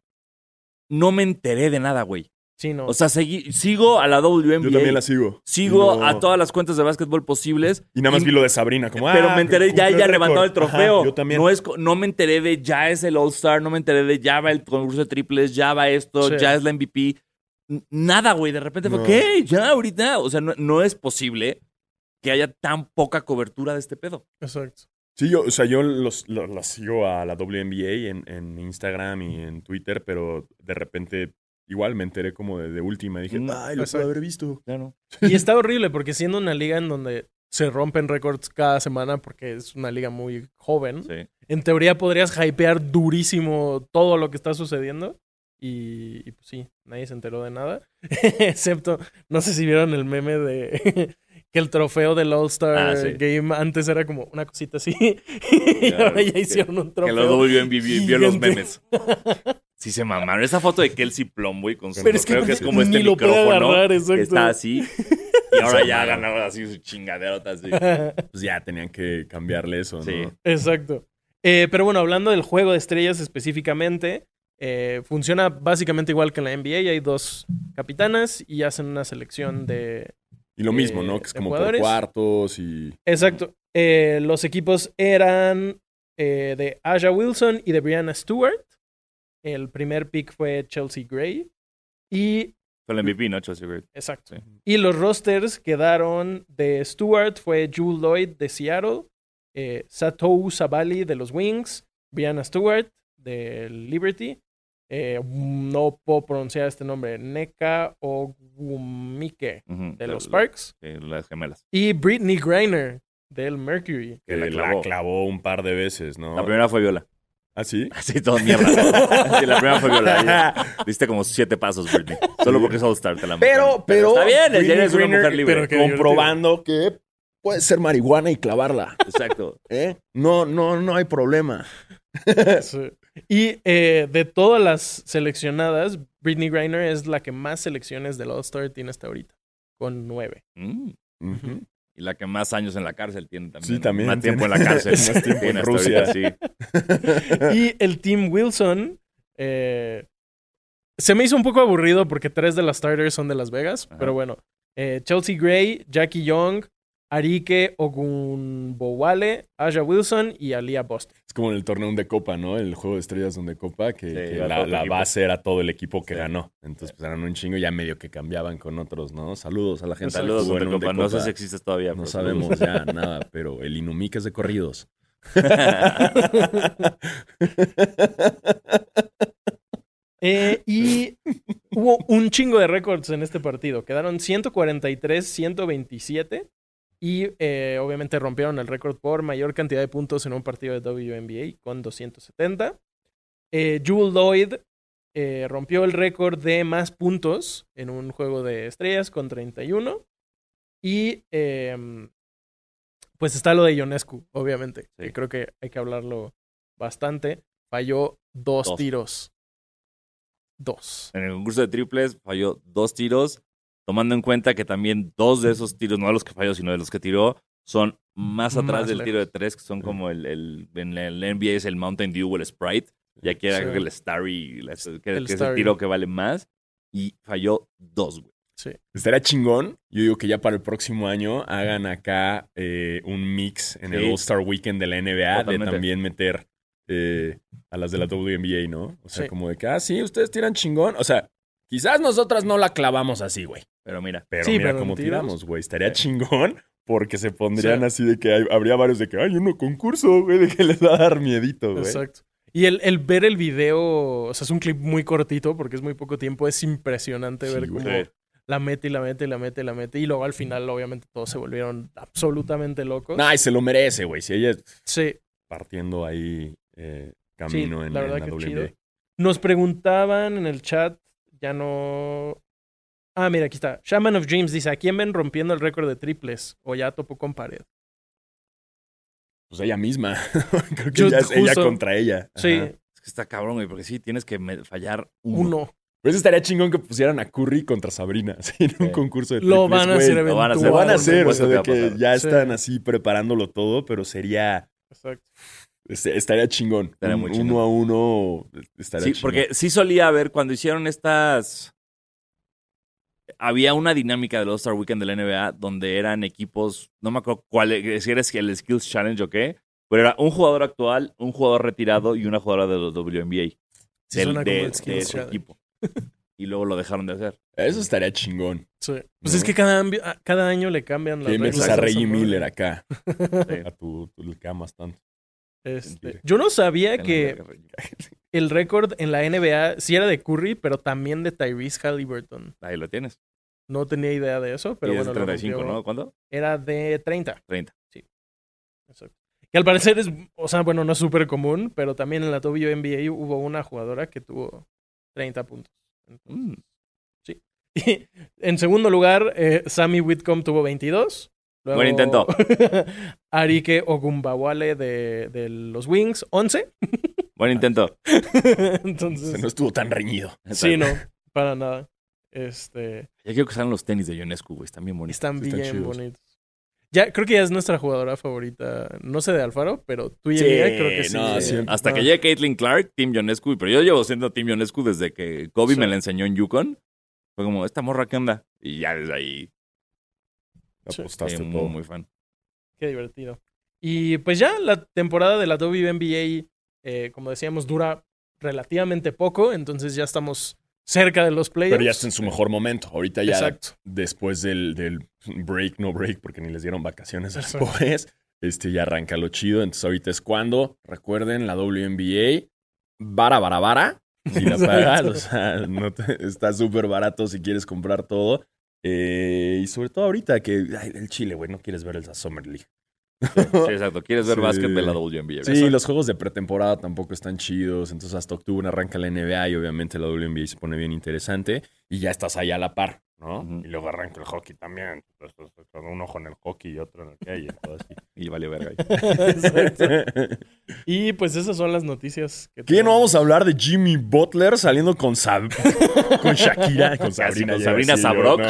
No me enteré de nada, güey. Sí, no. O sea, sigo a la WNBA. Yo también la sigo. Sigo no- a todas las cuentas de básquetbol posibles. Y nada más y- vi lo de Sabrina, como pero ah, me enteré, ya, cumplió ya el levantó el trofeo. Ajá, yo también. No, es, co- no me enteré de ya es el All-Star, no me enteré de ya va el concurso de triples, ya va esto, Sí. ya es la MVP. N- Nada, güey. De repente fue, No. ¿qué? ¿Ya ahorita? O sea, no, no es posible que haya tan poca cobertura de este pedo. Exacto. Sí, yo, o sea, yo los, los- las sigo a la WNBA en, en Instagram y en Twitter, pero de repente igual me enteré como de, de última. Dije, Mm, ay, lo puedo haber visto. Claro. Y está horrible porque siendo una liga en donde se rompen récords cada semana porque es una liga muy joven, Sí. en teoría podrías hypear durísimo todo lo que está sucediendo. Y, y, pues sí, nadie se enteró de nada. Excepto, no sé si vieron el meme de que el trofeo del All-Star Ah, sí. Game antes era como una cosita así. y ahora ya que- hicieron un Que trofeo. la WNBA vio los memes. Sí se mamaron. Esa foto de Kelsey Plum, güey, con su Pero es que es ni como este lo puede micrófono. agarrar, que exacto. está así. Y ahora ya ganaron así su chingaderota así. Pues ya tenían que cambiarle eso, ¿no? Sí. Exacto. Eh, pero bueno, hablando del juego de estrellas específicamente, eh, funciona básicamente igual que en la NBA. Hay dos capitanas y hacen una selección de... Y lo mismo, ¿no? Eh, Que es como jugadores. por cuartos y... Exacto. Eh, los equipos eran eh, de Aja Wilson y de Brianna Stewart. El primer pick fue Chelsea Gray. Y Fue el MVP, ¿no? Chelsea Gray. Exacto. Sí. Y los rosters quedaron de Stewart, fue Jewel Lloyd de Seattle, eh, Satou Sabali de los Wings, Brianna Stewart de Liberty, eh, no puedo pronunciar este nombre, Neka Ogumike de los Sparks, las gemelas. y Brittany Griner del Mercury. Que la la clavó. clavó. un par de veces, ¿no? La primera fue Viola. ¿Ah, sí? Así todo mierda. Sí, la primera fue viola. Diste como siete pasos, Britney. Solo porque es All-Star te la Pero, mataron. pero. Está bien, ella Britney es una mujer libre. pero comprobando que puede ser marihuana y clavarla. Exacto. ¿eh? No, no, no hay problema. Sí. Y eh, de todas las seleccionadas, Britney Griner es la que más selecciones del All-Star tiene hasta ahorita, con nueve. Mm. Y la que más años en la cárcel tiene también. Sí, también Más tiempo en la cárcel. más tiempo en Rusia. ahorita, sí. Y el Team Wilson eh, se me hizo un poco aburrido porque tres de las starters son de Las Vegas, Ajá. pero bueno. Eh, Chelsea Gray, Jackie Young, Arike Ogunbowale, Aja Wilson y Alia Boston. Es como en el torneo de Copa, ¿no? El juego de estrellas donde Copa, que, Sí, que va la, base era todo el equipo que Sí. ganó. Entonces, pues eran un chingo y ya medio que cambiaban con otros, ¿no? Saludos a la gente. que Saludos, de Copa. No sé si existes todavía. No sabemos saludos. ya nada, pero el Inumic es de corridos. Eh, y hubo un chingo de récords en este partido. Quedaron 143-127. Y eh, obviamente rompieron el récord por mayor cantidad de puntos en un partido de WNBA con 270. Eh, Jewel Lloyd eh, rompió el récord de más puntos en un juego de estrellas con 31. Y eh, pues está lo de Ionescu, obviamente. Sí. que creo que hay que hablarlo bastante. Falló dos, Dos. tiros. Dos. En el concurso de triples falló dos tiros, tomando en cuenta que también dos de esos tiros, no de los que falló, sino de los que tiró, son más atrás Más del lejos. tiro de tres, que son como el, el- en el NBA es el Mountain Dew o el Sprite, y aquí era Sí. el Starry, la- que, El que es el tiro que vale más, y falló dos, güey. Sí. Estaría chingón. Yo digo que ya para el próximo año hagan acá eh, un mix en el. All-Star Weekend de la NBA Totalmente. de también meter eh, a las de la WNBA, ¿no? O sea, Sí. como de que, ah, sí, ustedes tiran chingón. O sea, quizás nosotras no la clavamos así, güey. Pero mira, Pero Sí, mira pero cómo tiramos, güey. Estaría Sí. chingón porque se pondrían Sí. así de que hay- habría varios de que, ay, uno concurso, güey, de que les va a dar miedito, güey. Exacto. Y el, el ver el video, o sea, es un clip muy cortito porque es muy poco tiempo, es impresionante Sí, ver güey. cómo la mete y la mete y la mete y la mete. Y luego al final, obviamente, todos se volvieron absolutamente locos. Nah, y se lo merece, güey. Si ella Sí, partiendo ahí eh, camino en, la en la que WNBA. chido. Nos preguntaban en el chat, ya no. Ah, mira, aquí está. Shaman of Dreams dice: ¿A quién ven rompiendo el récord de triples? O ya topó con pared. Pues ella misma. Creo que Yo ya es ella contra ella. Sí, es que está cabrón, güey, porque sí, tienes que me- fallar uno. uno. Pues estaría chingón que pusieran a Curry contra Sabrina, en un Sí. concurso de Lo triples, van a güey. hacer lo van a hacer. Lo van a hacer, o sea, de que ya Sí. están así preparándolo todo, pero sería... Exacto. Este, Estaría chingón. Estaría muy uno chingón. a uno estaría Sí, chingón. porque sí solía haber, cuando hicieron estas. Había una dinámica del All-Star Weekend de la NBA donde eran equipos, no me acuerdo cuál, si era el Skills Challenge o qué, pero era un jugador actual, un jugador retirado y una jugadora de los WNBA. Sí, del- suena de, como el de Skills ese Challenge. equipo. Y luego lo dejaron de hacer. Eso estaría chingón. Sí. Pues ¿No? es que cada, cada año le cambian las reglas a Reggie. Miller acá. Sí. A tu, tu le camas tanto. Este, yo no sabía que el récord en la NBA sí era de Curry, pero también de Tyrese Halliburton. Ahí lo tienes. No tenía idea de eso, pero y bueno, lo 35, rompió. ¿no? ¿Cuándo? Era de 30. 30. Exacto. Que al parecer es, o sea, bueno, no es súper común, pero también en la WNBA hubo una jugadora que tuvo 30 puntos. Entonces, Mm. Y en segundo lugar, eh, Sammy Whitcomb tuvo 22. Luego, Buen intento. Arike Ogumbawale de, de los Wings, 11. Buen intento. Entonces, no estuvo tan reñido. sí, no, para nada. Este, Ya quiero que salgan los tenis de Ionescu, güey. Están bien bonitos. están están bien chidos. bonitos. Ya, creo que ya es nuestra jugadora favorita. No sé de Alfaro, pero tú y Sí, Emilia creo que sí. no, eh. Hasta no. que llegue Caitlin Clark, Team Ionescu. Pero yo llevo siendo Team Ionescu desde que Kobe Sí. me la enseñó en Yukon. Fue como, esta morra, ¿qué onda? Y ya desde ahí. Apostaste sí, todo. muy, muy fan. Qué divertido. Y pues ya la temporada de la WNBA, eh, como decíamos, dura relativamente poco, entonces ya estamos cerca de los playoffs. Pero ya está en su mejor momento. Ahorita ya Exacto. después del, del break, no break, porque ni les dieron vacaciones a los pobres, este, ya arranca lo chido. Entonces ahorita es cuando, recuerden, la WNBA, vara, vara, vara. Si la pagas, o sea, no te- está súper barato si quieres comprar todo. Eh, y sobre todo ahorita que ay, el Chile, güey, no quieres ver el Summer League. Sí, exacto. ¿Quieres ver Sí. básquet de la WNBA? Sí, los juegos de pretemporada tampoco están chidos. Entonces, hasta octubre arranca la NBA y obviamente la WNBA se pone bien interesante. Y ya estás ahí a la par, ¿no? Y luego arranca el hockey también. Entonces, con un ojo en el hockey y otro en el que hay. y todo así. Y vale verga. Exacto. Y pues esas son las noticias que ¿Qué? ¿No vamos a hablar de Jimmy Butler saliendo con, Sab- con Shakira? Con Sabrina. con Sabrina Sabrok.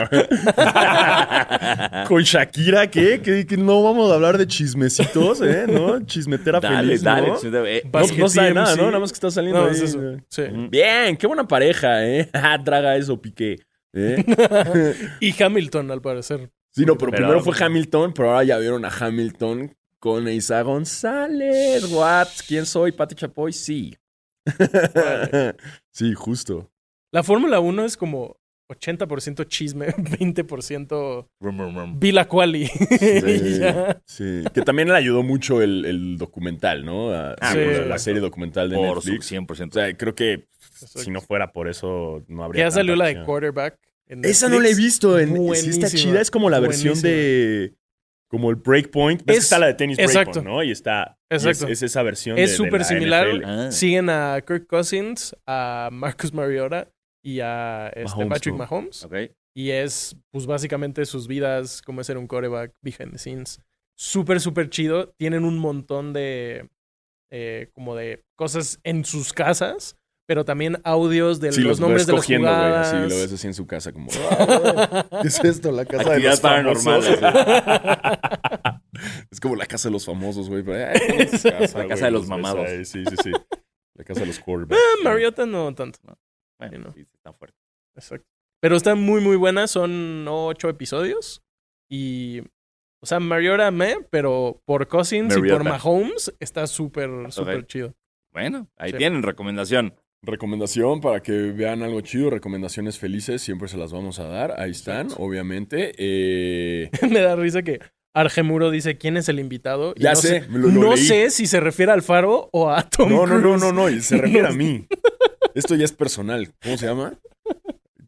¿Con Shakira qué? ¿Qué? ¿Que no vamos a hablar de chismecitos, eh? ¿No? Chismetera dale, feliz, dale. ¿no? chisme- eh, No, Basket no sabe nada, ¿no? Nada más que está saliendo No, ahí. es eso. Sí. Bien, qué buena pareja, ¿eh? Ah, Traga eso, Piqué. ¿Eh? Y Hamilton, al parecer. Sí, no, pero, Pero- primero fue Hamilton, pero ahora ya vieron a Hamilton con Isa González. What? ¿Quién soy? ¿Pati Chapoy? Sí. sí, justo. La Fórmula 1 es como 80% chisme, 20% rum, rum, rum. Vila Quali. Sí, sí. Que también le ayudó mucho el, el documental, ¿no? A- Ah, sí, la, la serie documental de Por Netflix. 100%. O sea, creo que si no fuera por eso, no habría. Ya salió la de quarterback. en Esa no la he visto. En, sí está chida. Es como la versión buenísima. de. Como el Breakpoint. ¿Ves que Es- está la de tenis exacto. Breakpoint, ¿no? Y está. y Exacto. Es, es esa versión Es súper la similar. NFL. Ah. Siguen a Kirk Cousins, a Marcus Mariota y a este, Mahomes, Patrick ¿no? Mahomes. Y es, pues, básicamente sus vidas, cómo es ser un quarterback, behind the scenes. Súper, súper chido. Tienen un montón de, eh, como de cosas en sus casas, pero también audios de Sí, los, los, nombres de las güey. jugadas. Así lo ves así en su casa, como. "Ah, ¿Qué es esto? La casa de los paranormal. famosos. así. Es como la casa de los famosos, güey. casa, La casa de los mamados. ahí, Sí, sí, sí. La casa de los quarterbacks. Ah, Mariota no tanto. Bueno, Sí, no. sí, está fuerte. Exacto. Pero está muy, muy buena. Son ocho episodios. Y. O sea, Mariota me, pero por Cousins y por. Mahomes está súper, súper chido. Bueno, ahí Sí. tienen recomendación. Recomendación para que vean algo chido, recomendaciones felices, siempre se las vamos a dar. Ahí están, obviamente. Eh, me da risa que Argemuro dice quién es el invitado. y Ya no sé, lo- lo no leí. sé si se refiere al faro o a Tom no, no, no, no, no, y se refiere a mí. Esto ya es personal. ¿Cómo se llama?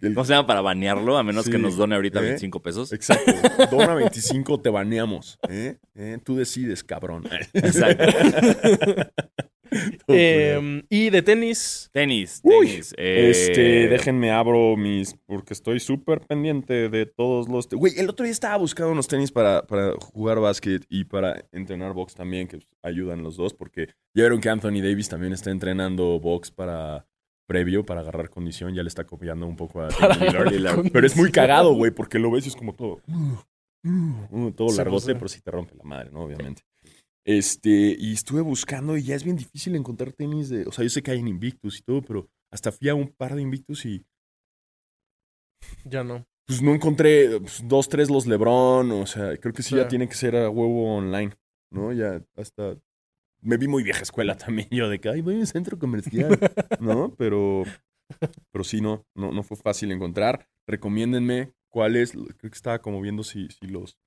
El- ¿Cómo se llama para banearlo? A menos Sí. que nos done ahorita ¿Eh? 25 pesos. Exacto. Dona 25, te baneamos. ¿eh? ¿Eh? Tú decides, cabrón. Exacto. Eh, y de tenis. Tenis, Uy. tenis. eh, Este, déjenme abro mis. Porque estoy súper pendiente de todos los. Güey, el otro día estaba buscando unos tenis para, para jugar básquet y para entrenar box también, que ayudan los dos, porque ya vieron que Anthony Davis también está entrenando box para previo, para agarrar condición. Ya le está copiando un poco a Lillard. Pero es muy cagado, güey, porque lo ves y es como todo. uh, todo Sí, largote, pues, sí. pero sí te rompe la madre, ¿no? Obviamente. Este, y estuve buscando y ya es bien difícil encontrar tenis de. O sea, yo sé que hay en Invictus y todo, pero hasta fui a un par de Invictus y Ya no. pues no encontré pues, dos, tres los Lebron. O sea, creo que sí, Sí. ya tiene que ser a huevo online, ¿no? Ya hasta. Me vi muy vieja escuela también yo de que, ay, voy a un centro comercial, ¿no? Pero, pero sí, no, no, no fue fácil encontrar. Recomiéndenme cuáles. Creo que estaba como viendo si, si los,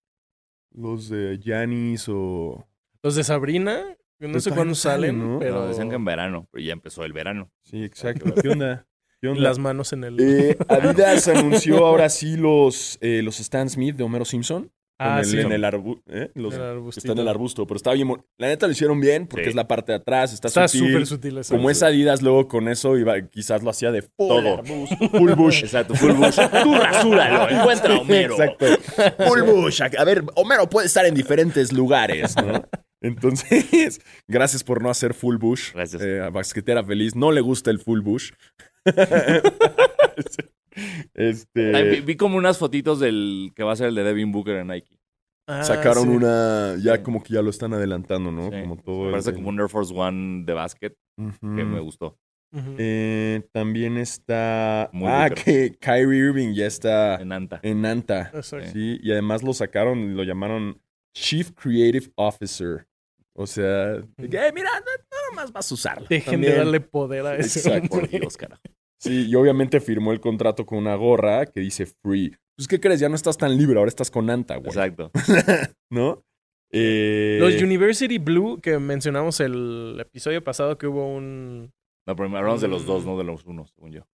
los de Janis o. Los de Sabrina, yo no sé cuándo salen, salen, ¿no? pero No, decían que en verano, pero ya empezó el verano. Sí, exacto. ¿Qué onda? ¿Qué onda? las manos en el... Eh, Adidas anunció ahora sí los, eh, los Stan Smith de Homero Simpson. Ah, el- sí. en el ¿eh? Arbustito. está en el arbusto, pero está bien. La neta lo hicieron bien porque Sí. es la parte de atrás, está, Está sutil. súper sutil. exacto. Como es Adidas, luego con eso iba, quizás lo hacía de full Todo. arbusto, full bush. Exacto, full bush. Tú rasúralo, encuentra a Homero. Exacto. Full bush. A ver, Homero puede estar en diferentes lugares, ¿no? Entonces, gracias por no hacer full bush. Gracias. Eh, a Basquetera Feliz no le gusta el full bush. este, Ay, vi, vi como unas fotitos del que va a ser el de Devin Booker en Nike. Ah, sacaron sí. una, ya Sí. como que ya lo están adelantando, ¿no? Sí. Como todo. Me parece el- como un Air Force One de básquet Ujú. que me gustó. Eh, también está. Muy ah, que Kyrie Irving ya está En Anta. en. Exacto. Sí, y además lo sacaron y lo llamaron Chief Creative Officer. O sea, de que, "Eh, mira, no- nada más vas a usarlo. Dejen También. de darle poder a ese Exacto. Hombre. Dios, carajo. Sí, y obviamente firmó el contrato con una gorra que dice free. Pues, ¿qué crees? Ya no estás tan libre, ahora estás con Anta, güey. Exacto. ¿No? Eh, Los University Blue que mencionamos el episodio pasado que hubo un... No, pero hablamos de los dos, no de los unos, según yo.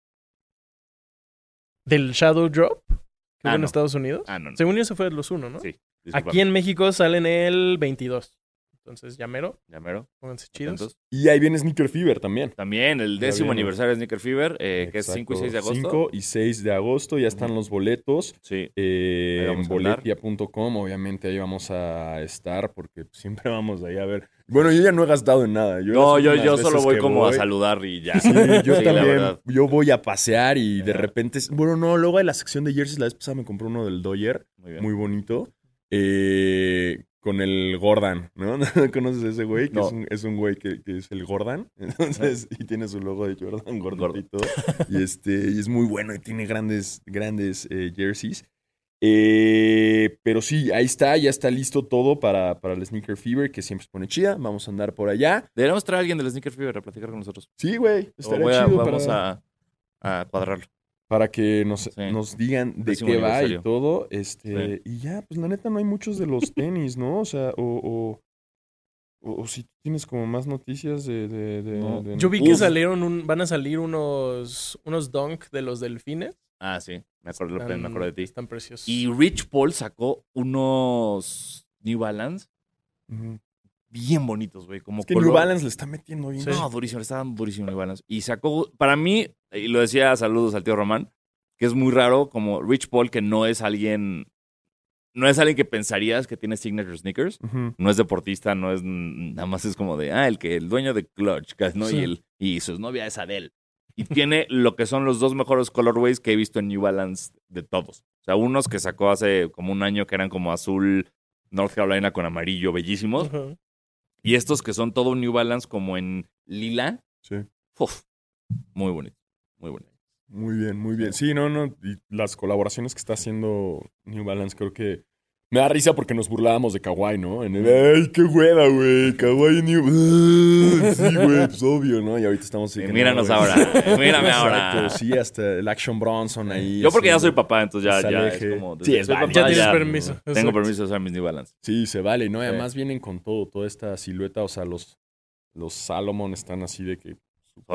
Del Shadow Drop que Ah, hubo en no. Estados Unidos. Ah, no, no. Según yo, se fue de los uno, ¿no? Sí. Disculpa. Aquí en México salen el 22. Entonces, llamero, Ya mero. pónganse chidos. Atentos. Y ahí viene Sneaker Fever también. También el décimo aniversario de Sneaker Fever, eh, que es 5 y 6 de agosto. 5 y 6 de agosto, ya están los boletos. Sí. Eh, en boletia.com, obviamente ahí vamos a estar porque siempre vamos ahí a ver. Bueno, yo ya no he gastado en nada. Yo No, yo, yo solo voy como a saludar y ya. Sí, yo Sí, la también. verdad. Yo voy a pasear y de repente. Bueno, no, luego hay la sección de jerseys. La vez pasada me compré uno del Doyer, Muy bien. muy bonito. eh, con el Gordon, ¿no? ¿No conoces a ese güey? Que No. es, un, es un güey que, que es el Gordon. Entonces, y tiene su logo de Jordan Gordo. gordito. y este, y es muy bueno y tiene grandes, grandes eh, jerseys. Eh, pero sí, ahí está, ya está listo todo para, para el Sneaker Fever, que siempre se pone chida. Vamos a andar por allá. Deberíamos traer a alguien del Sneaker Fever a platicar con nosotros. Sí, güey, O estaría voy a- chido vamos para, a, a cuadrarlo. Para que nos, Sí. nos digan de Décimo qué va y todo. Este, Y ya, pues la neta no hay muchos de los tenis, ¿no? O sea, o, o, o- o si tienes como más noticias de... de, de- No. de- Yo vi que salieron un, van a salir unos, unos dunk de los delfines. Ah, sí. Me acuerdo, me acuerdo de ti. Están preciosos. Y Rich Paul sacó unos New Balance Ujú. Bien bonitos, güey. Como Es que New color- Balance le está metiendo bien. No, durísimo, le estaban durísimo New Balance. Y sacó, para mí, y lo decía saludos al tío Román, que es muy raro como Rich Paul, que no es alguien, no es alguien que pensarías que tiene signature sneakers. No es deportista, no es, nada más es como de, ah, el que, el dueño de Clutch, ¿no? Sí. Y, el, y su novia es Adele. Y tiene lo que son los dos mejores colorways que he visto en New Balance de todos. O sea, unos que sacó hace como un año que eran como azul North Carolina con amarillo, bellísimos. Ujú. Y estos que son todo New Balance como en lila. Sí. Uf, muy bonito, muy bonito. Muy bien, muy bien. Sí, no, no. Y las colaboraciones que está haciendo New Balance creo que me da risa porque nos burlábamos de Kawaii, ¿no? En el, ay, qué hueva, güey. Kawaii New. Sí, güey, pues obvio, ¿no? Y ahorita estamos así míranos ahora, mírame Exacto, ahora. Sí, hasta el Action Bronson ahí. Yo porque ya soy papá, entonces ya, ya es como... Sí, es. Ya tienes ya permiso. Tengo exacto. permiso de usar mis New Balance. Sí, se vale, ¿no? Y además vienen con todo, toda esta silueta. O sea, los, los Salomon están así de que.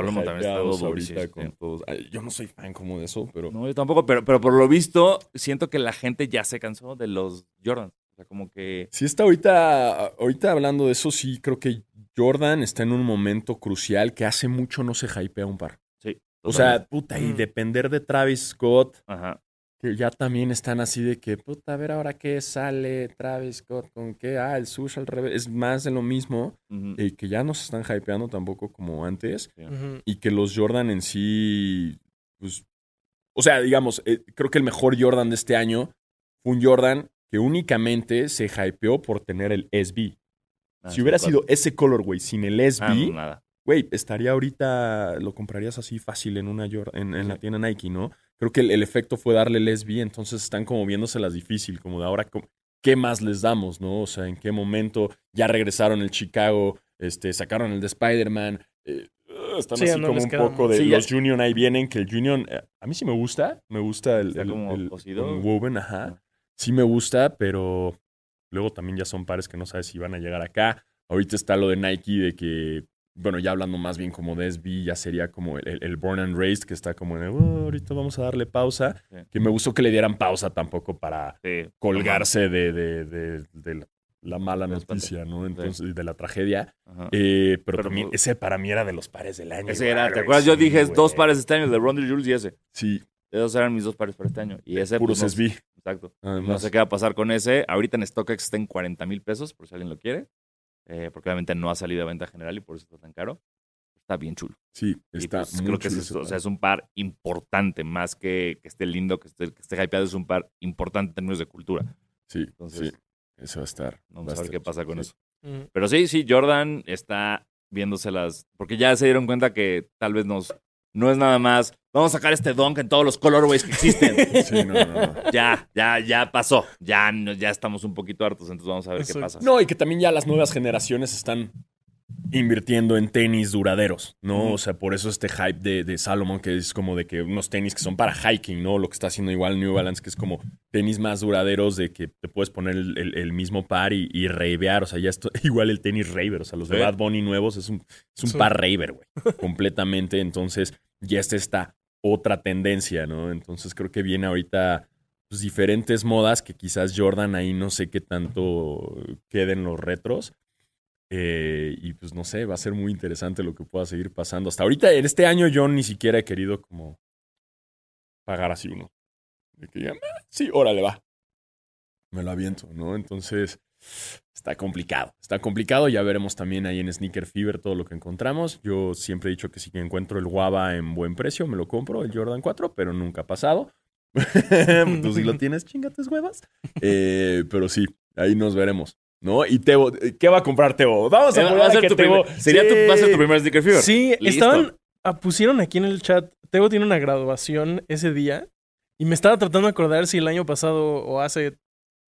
También está durísimo, con todos. Ay, Yo no soy fan como de eso, pero. No, yo tampoco, pero, pero por lo visto, siento que la gente ya se cansó de los Jordan. O sea, como que... Sí está ahorita, ahorita hablando de eso, sí creo que Jordan está en un momento crucial que hace mucho no se hypea un par. Sí. O sea, puta, y Mm. depender de Travis Scott, Ajá. Que ya también están así de que, puta, a ver ahora qué sale Travis Scott, con qué, ah, el sush al revés, es más de lo mismo, y que ya no se están hypeando tampoco como antes, y que los Jordan en sí, pues, o sea, digamos, eh, creo que el mejor Jordan de este año fue un Jordan que únicamente se hypeó por tener el SB. Ah, si hubiera sido ese colorway sin el Ah, SB, no, nada. Güey, estaría ahorita, lo comprarías así fácil en una en, en la tienda Nike, ¿no? Creo que el, el efecto fue darle SB, entonces están como viéndoselas difícil, como de ahora, ¿qué más les damos, no? O sea, ¿en qué momento ya regresaron el Chicago, este, sacaron el de Spider-Man? eh, uh, están Sí, así no como un poco de Sí, ya- los Union ahí vienen, que el Union, eh, a mí sí me gusta, me gusta el, Está el, como el- woven, ajá. Sí me gusta, pero luego también ya son pares que no sabes si van a llegar acá. Ahorita está lo de Nike de que, bueno, ya hablando más bien como de SB, ya sería como el, el- el Born and Raised, que está como en, el, "Oh, ahorita vamos a darle pausa. Sí. Que me gustó que le dieran pausa tampoco para Sí. colgarse de, de- de- de la- la mala noticia, ¿no? Entonces, de la tragedia. Eh, pero, Pero, también, pues, ese para mí era de los pares del año. Ese era, ¿te acuerdas? Yo dije dos pares este año, de Ronald Jules y ese. Sí, Esos eran mis dos pares para este año. Y ese, puros pues, SB. Exacto. No sé qué va a pasar con ese. Ahorita en StockX está en 40 mil pesos, por si alguien lo quiere. Eh, porque obviamente no ha salido a venta general y por eso está tan caro. Está bien chulo. Sí, está pues, muy creo que es, chulo eso, ese o sea, es un par importante, más que que esté lindo, que esté, que esté hypeado, es un par importante en términos de cultura. Sí, Entonces, sí. Eso va a estar. Vamos va a ver estar qué pasa con sí. eso. Ujú. Pero sí, sí, Jordan está viéndoselas, porque ya se dieron cuenta que tal vez nos, no es nada más, vamos a sacar este dunk en todos los colorways que existen. Sí, no, no, no. ya, ya, ya pasó. Ya, ya estamos un poquito hartos, entonces vamos a ver qué pasa. No, y que también ya las nuevas generaciones están invirtiendo en tenis duraderos, ¿no? O sea, por eso este hype de, de Salomon, que es como de que unos tenis que son para hiking, ¿no? Lo que está haciendo igual New Balance, que es como tenis más duraderos de que te puedes poner el, el- el mismo par y, y ravear. O sea, ya esto, igual el tenis raver. O sea, los de Sí. Bad Bunny nuevos es un, es un Sí. par raver, güey. completamente. Entonces, ya está esta otra tendencia, ¿no? Entonces, creo que viene ahorita pues, diferentes modas que quizás Jordan ahí no sé qué tanto queden los retros. Eh, y pues no sé, va a ser muy interesante lo que pueda seguir pasando. Hasta ahorita, en este año, yo ni siquiera he querido como pagar así uno. De que ya, "Ah, sí, órale, va. Me lo aviento, ¿no? Entonces, está complicado. Está complicado. Ya veremos también ahí en Sneaker Fever todo lo que encontramos. Yo siempre he dicho que si encuentro el Guava en buen precio, me lo compro, el Jordan 4, pero nunca ha pasado. Tú si lo tienes, chinga tus huevas. Eh, pero sí, ahí nos veremos. ¿No? Y Tebo, ¿qué va a comprar Tebo? Vamos a Eh, Va a que tu Tebo. primer- sería tu, Sí. va a ser tu primer Sneaker Fever. Sí, Listo. estaban. ah, pusieron aquí en el chat. Teo tiene una graduación ese día. Y me estaba tratando de acordar si el año pasado o hace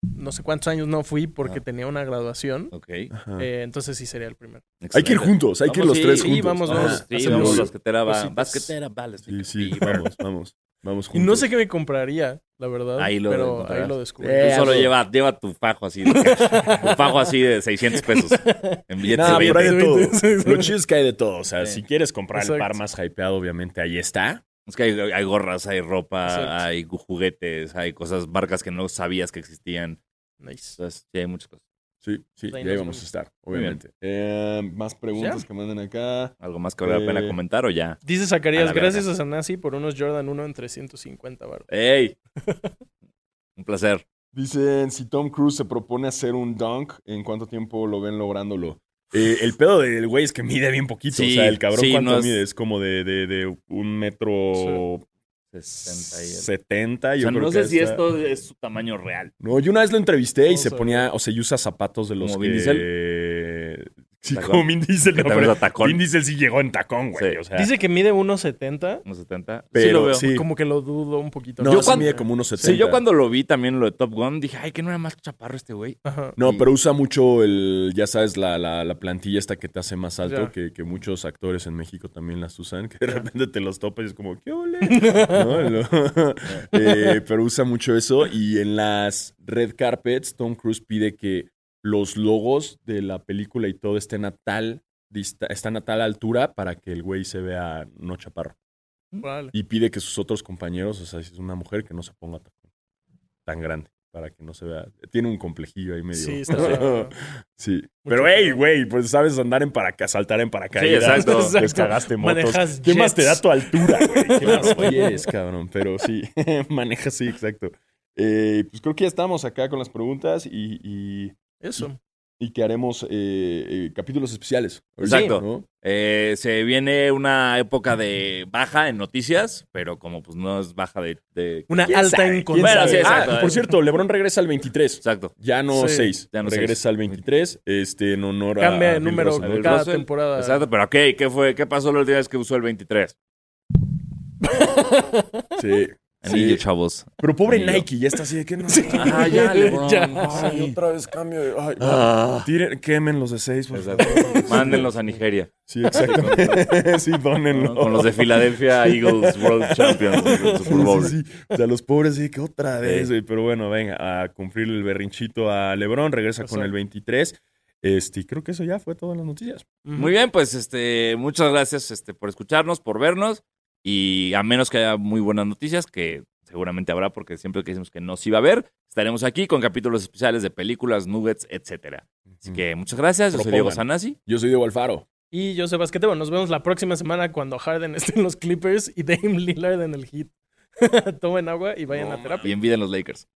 no sé cuántos años no fui porque Ah. tenía una graduación. Ok. Ajá. Eh, entonces sí sería el primero. Hay que ir juntos, hay que ir Vamos, los tres sí, juntos. vamos, Ah, vamos. sí, vamos, basquetera va. Basquetera va. al Sí, sí, vamos, vamos. Vamos Y juntos. no sé qué me compraría, la verdad. Ahí lo pero encontrarás. ahí lo descubrí. Eh, Tú solo eso. lleva, lleva tu fajo así. De, tu fajo así de 600 pesos. En billetes No, de pero hay 20. de todo. Sí, sí. Lo chido es que hay de todo. O sea, Sí. si quieres comprar el par más hypeado, obviamente ahí está. Es que hay, hay gorras, hay ropa, Exacto. hay juguetes, hay cosas, marcas que no sabías que existían. Nice. Entonces, sí, hay muchas cosas. Sí, sí, Pues ahí y ahí vamos a estar, obviamente. Eh, más preguntas Ya. que manden acá. ¿Algo más que valga la pena Eh. comentar o ya? Dice Zacarías, gracias a Sanasi por unos Jordan 1 en 350 baros. ¡Ey! Un placer. Dicen, si Tom Cruise se propone hacer un dunk, ¿en cuánto tiempo lo ven lográndolo? Eh, el pedo del güey es que mide bien poquito. Sí, o sea, el cabrón, sí, ¿cuánto no es- mide? Es como de, de, de un metro 60 y... setenta. O Yo sea, creo no que sé si está- esto es su tamaño real. No, yo una vez lo entrevisté y se ponía, o sea, y usa zapatos de los ¿Como que... Sí, ¿Tacón? como Vin Diesel. No, pero tacón. Vin Diesel sí llegó en tacón, güey. Sí. O sea, Dice que mide 1.70. Unos 70. sí pero lo veo. sí. Como que lo dudo un poquito. No, Yo cuando- mide como unos 70. Sí, yo cuando lo vi también lo de Top Gun, dije, ay, que no era más chaparro este güey. Ajá. No, Y- pero usa mucho el, ya sabes, la, la, la plantilla esta que te hace más alto, que, que muchos actores en México también las usan, que de repente te los topas y es como, ¿qué ole? Eh, pero usa mucho eso y en las red carpets Tom Cruise pide que los logos de la película y todo estén a tal, están a tal altura para que el güey se vea no chaparro. Vale. Y pide que sus otros compañeros, o sea, si es una mujer, que no se ponga tan, tan grande para que no se vea. Tiene un complejillo ahí medio. Sí, está- sí. Mucho Pero, hey, güey, pues sabes andar en paracaídas, saltar en paracaídas. Sí, exacto. Pues Exacto. cagaste motos. Manejas ¿Qué más te da tu altura, güey? ¿Qué más quieres, cabrón? Pero sí, manejas, sí, exacto. Eh, pues creo que ya estamos acá con las preguntas y, y, Eso. y que haremos eh, eh, capítulos especiales. Exacto. ¿no? Eh, se viene una época de baja en noticias, pero como pues no es baja de... de- Una ¿Quién alta sabe? en ¿Quién Bueno, sabe? sí, exacto. Ah, por cierto, LeBron regresa al 23. Exacto. Ya no Sí. 6. Ya no regresa seis. al 23. Este, en honor a. Cambia de Bill número Russell. Cada Russell. temporada. Exacto, pero ok, ¿qué fue? ¿Qué pasó la última vez que usó el 23? Sí. Anillo, sí. chavos. Pero pobre Anillo. Nike, ya está así de que no. Ah, ya, LeBron. Ya. Ay, otra vez cambio. de- Ay, Ah. tiren- quemen los de 6. Exacto. Mándenlos a Nigeria. Sí, exacto. sí, dónenlo. Con los de Philadelphia Eagles World Champions Sí, Super Bowl. sí, sí. O sea, los pobres, sí, que otra vez, Sí. güey. Pero bueno, venga, a cumplir el berrinchito a LeBron. Regresa con el 23. Este, creo que eso ya fue todo en las noticias. Muy bien, pues este, muchas gracias este, por escucharnos, por vernos. Y a menos que haya muy buenas noticias, que seguramente habrá, porque siempre que decimos que no se iba a ver, estaremos aquí con capítulos especiales de películas, nuggets, etcétera. Así que muchas gracias. Yo soy Diego. Sanasi. Yo soy Diego Alfaro. Y yo soy Basquetebo. Nos vemos la próxima semana cuando Harden esté en los Clippers y Dame Lillard en el Heat. Tomen agua y vayan a terapia. Y envíen los Lakers.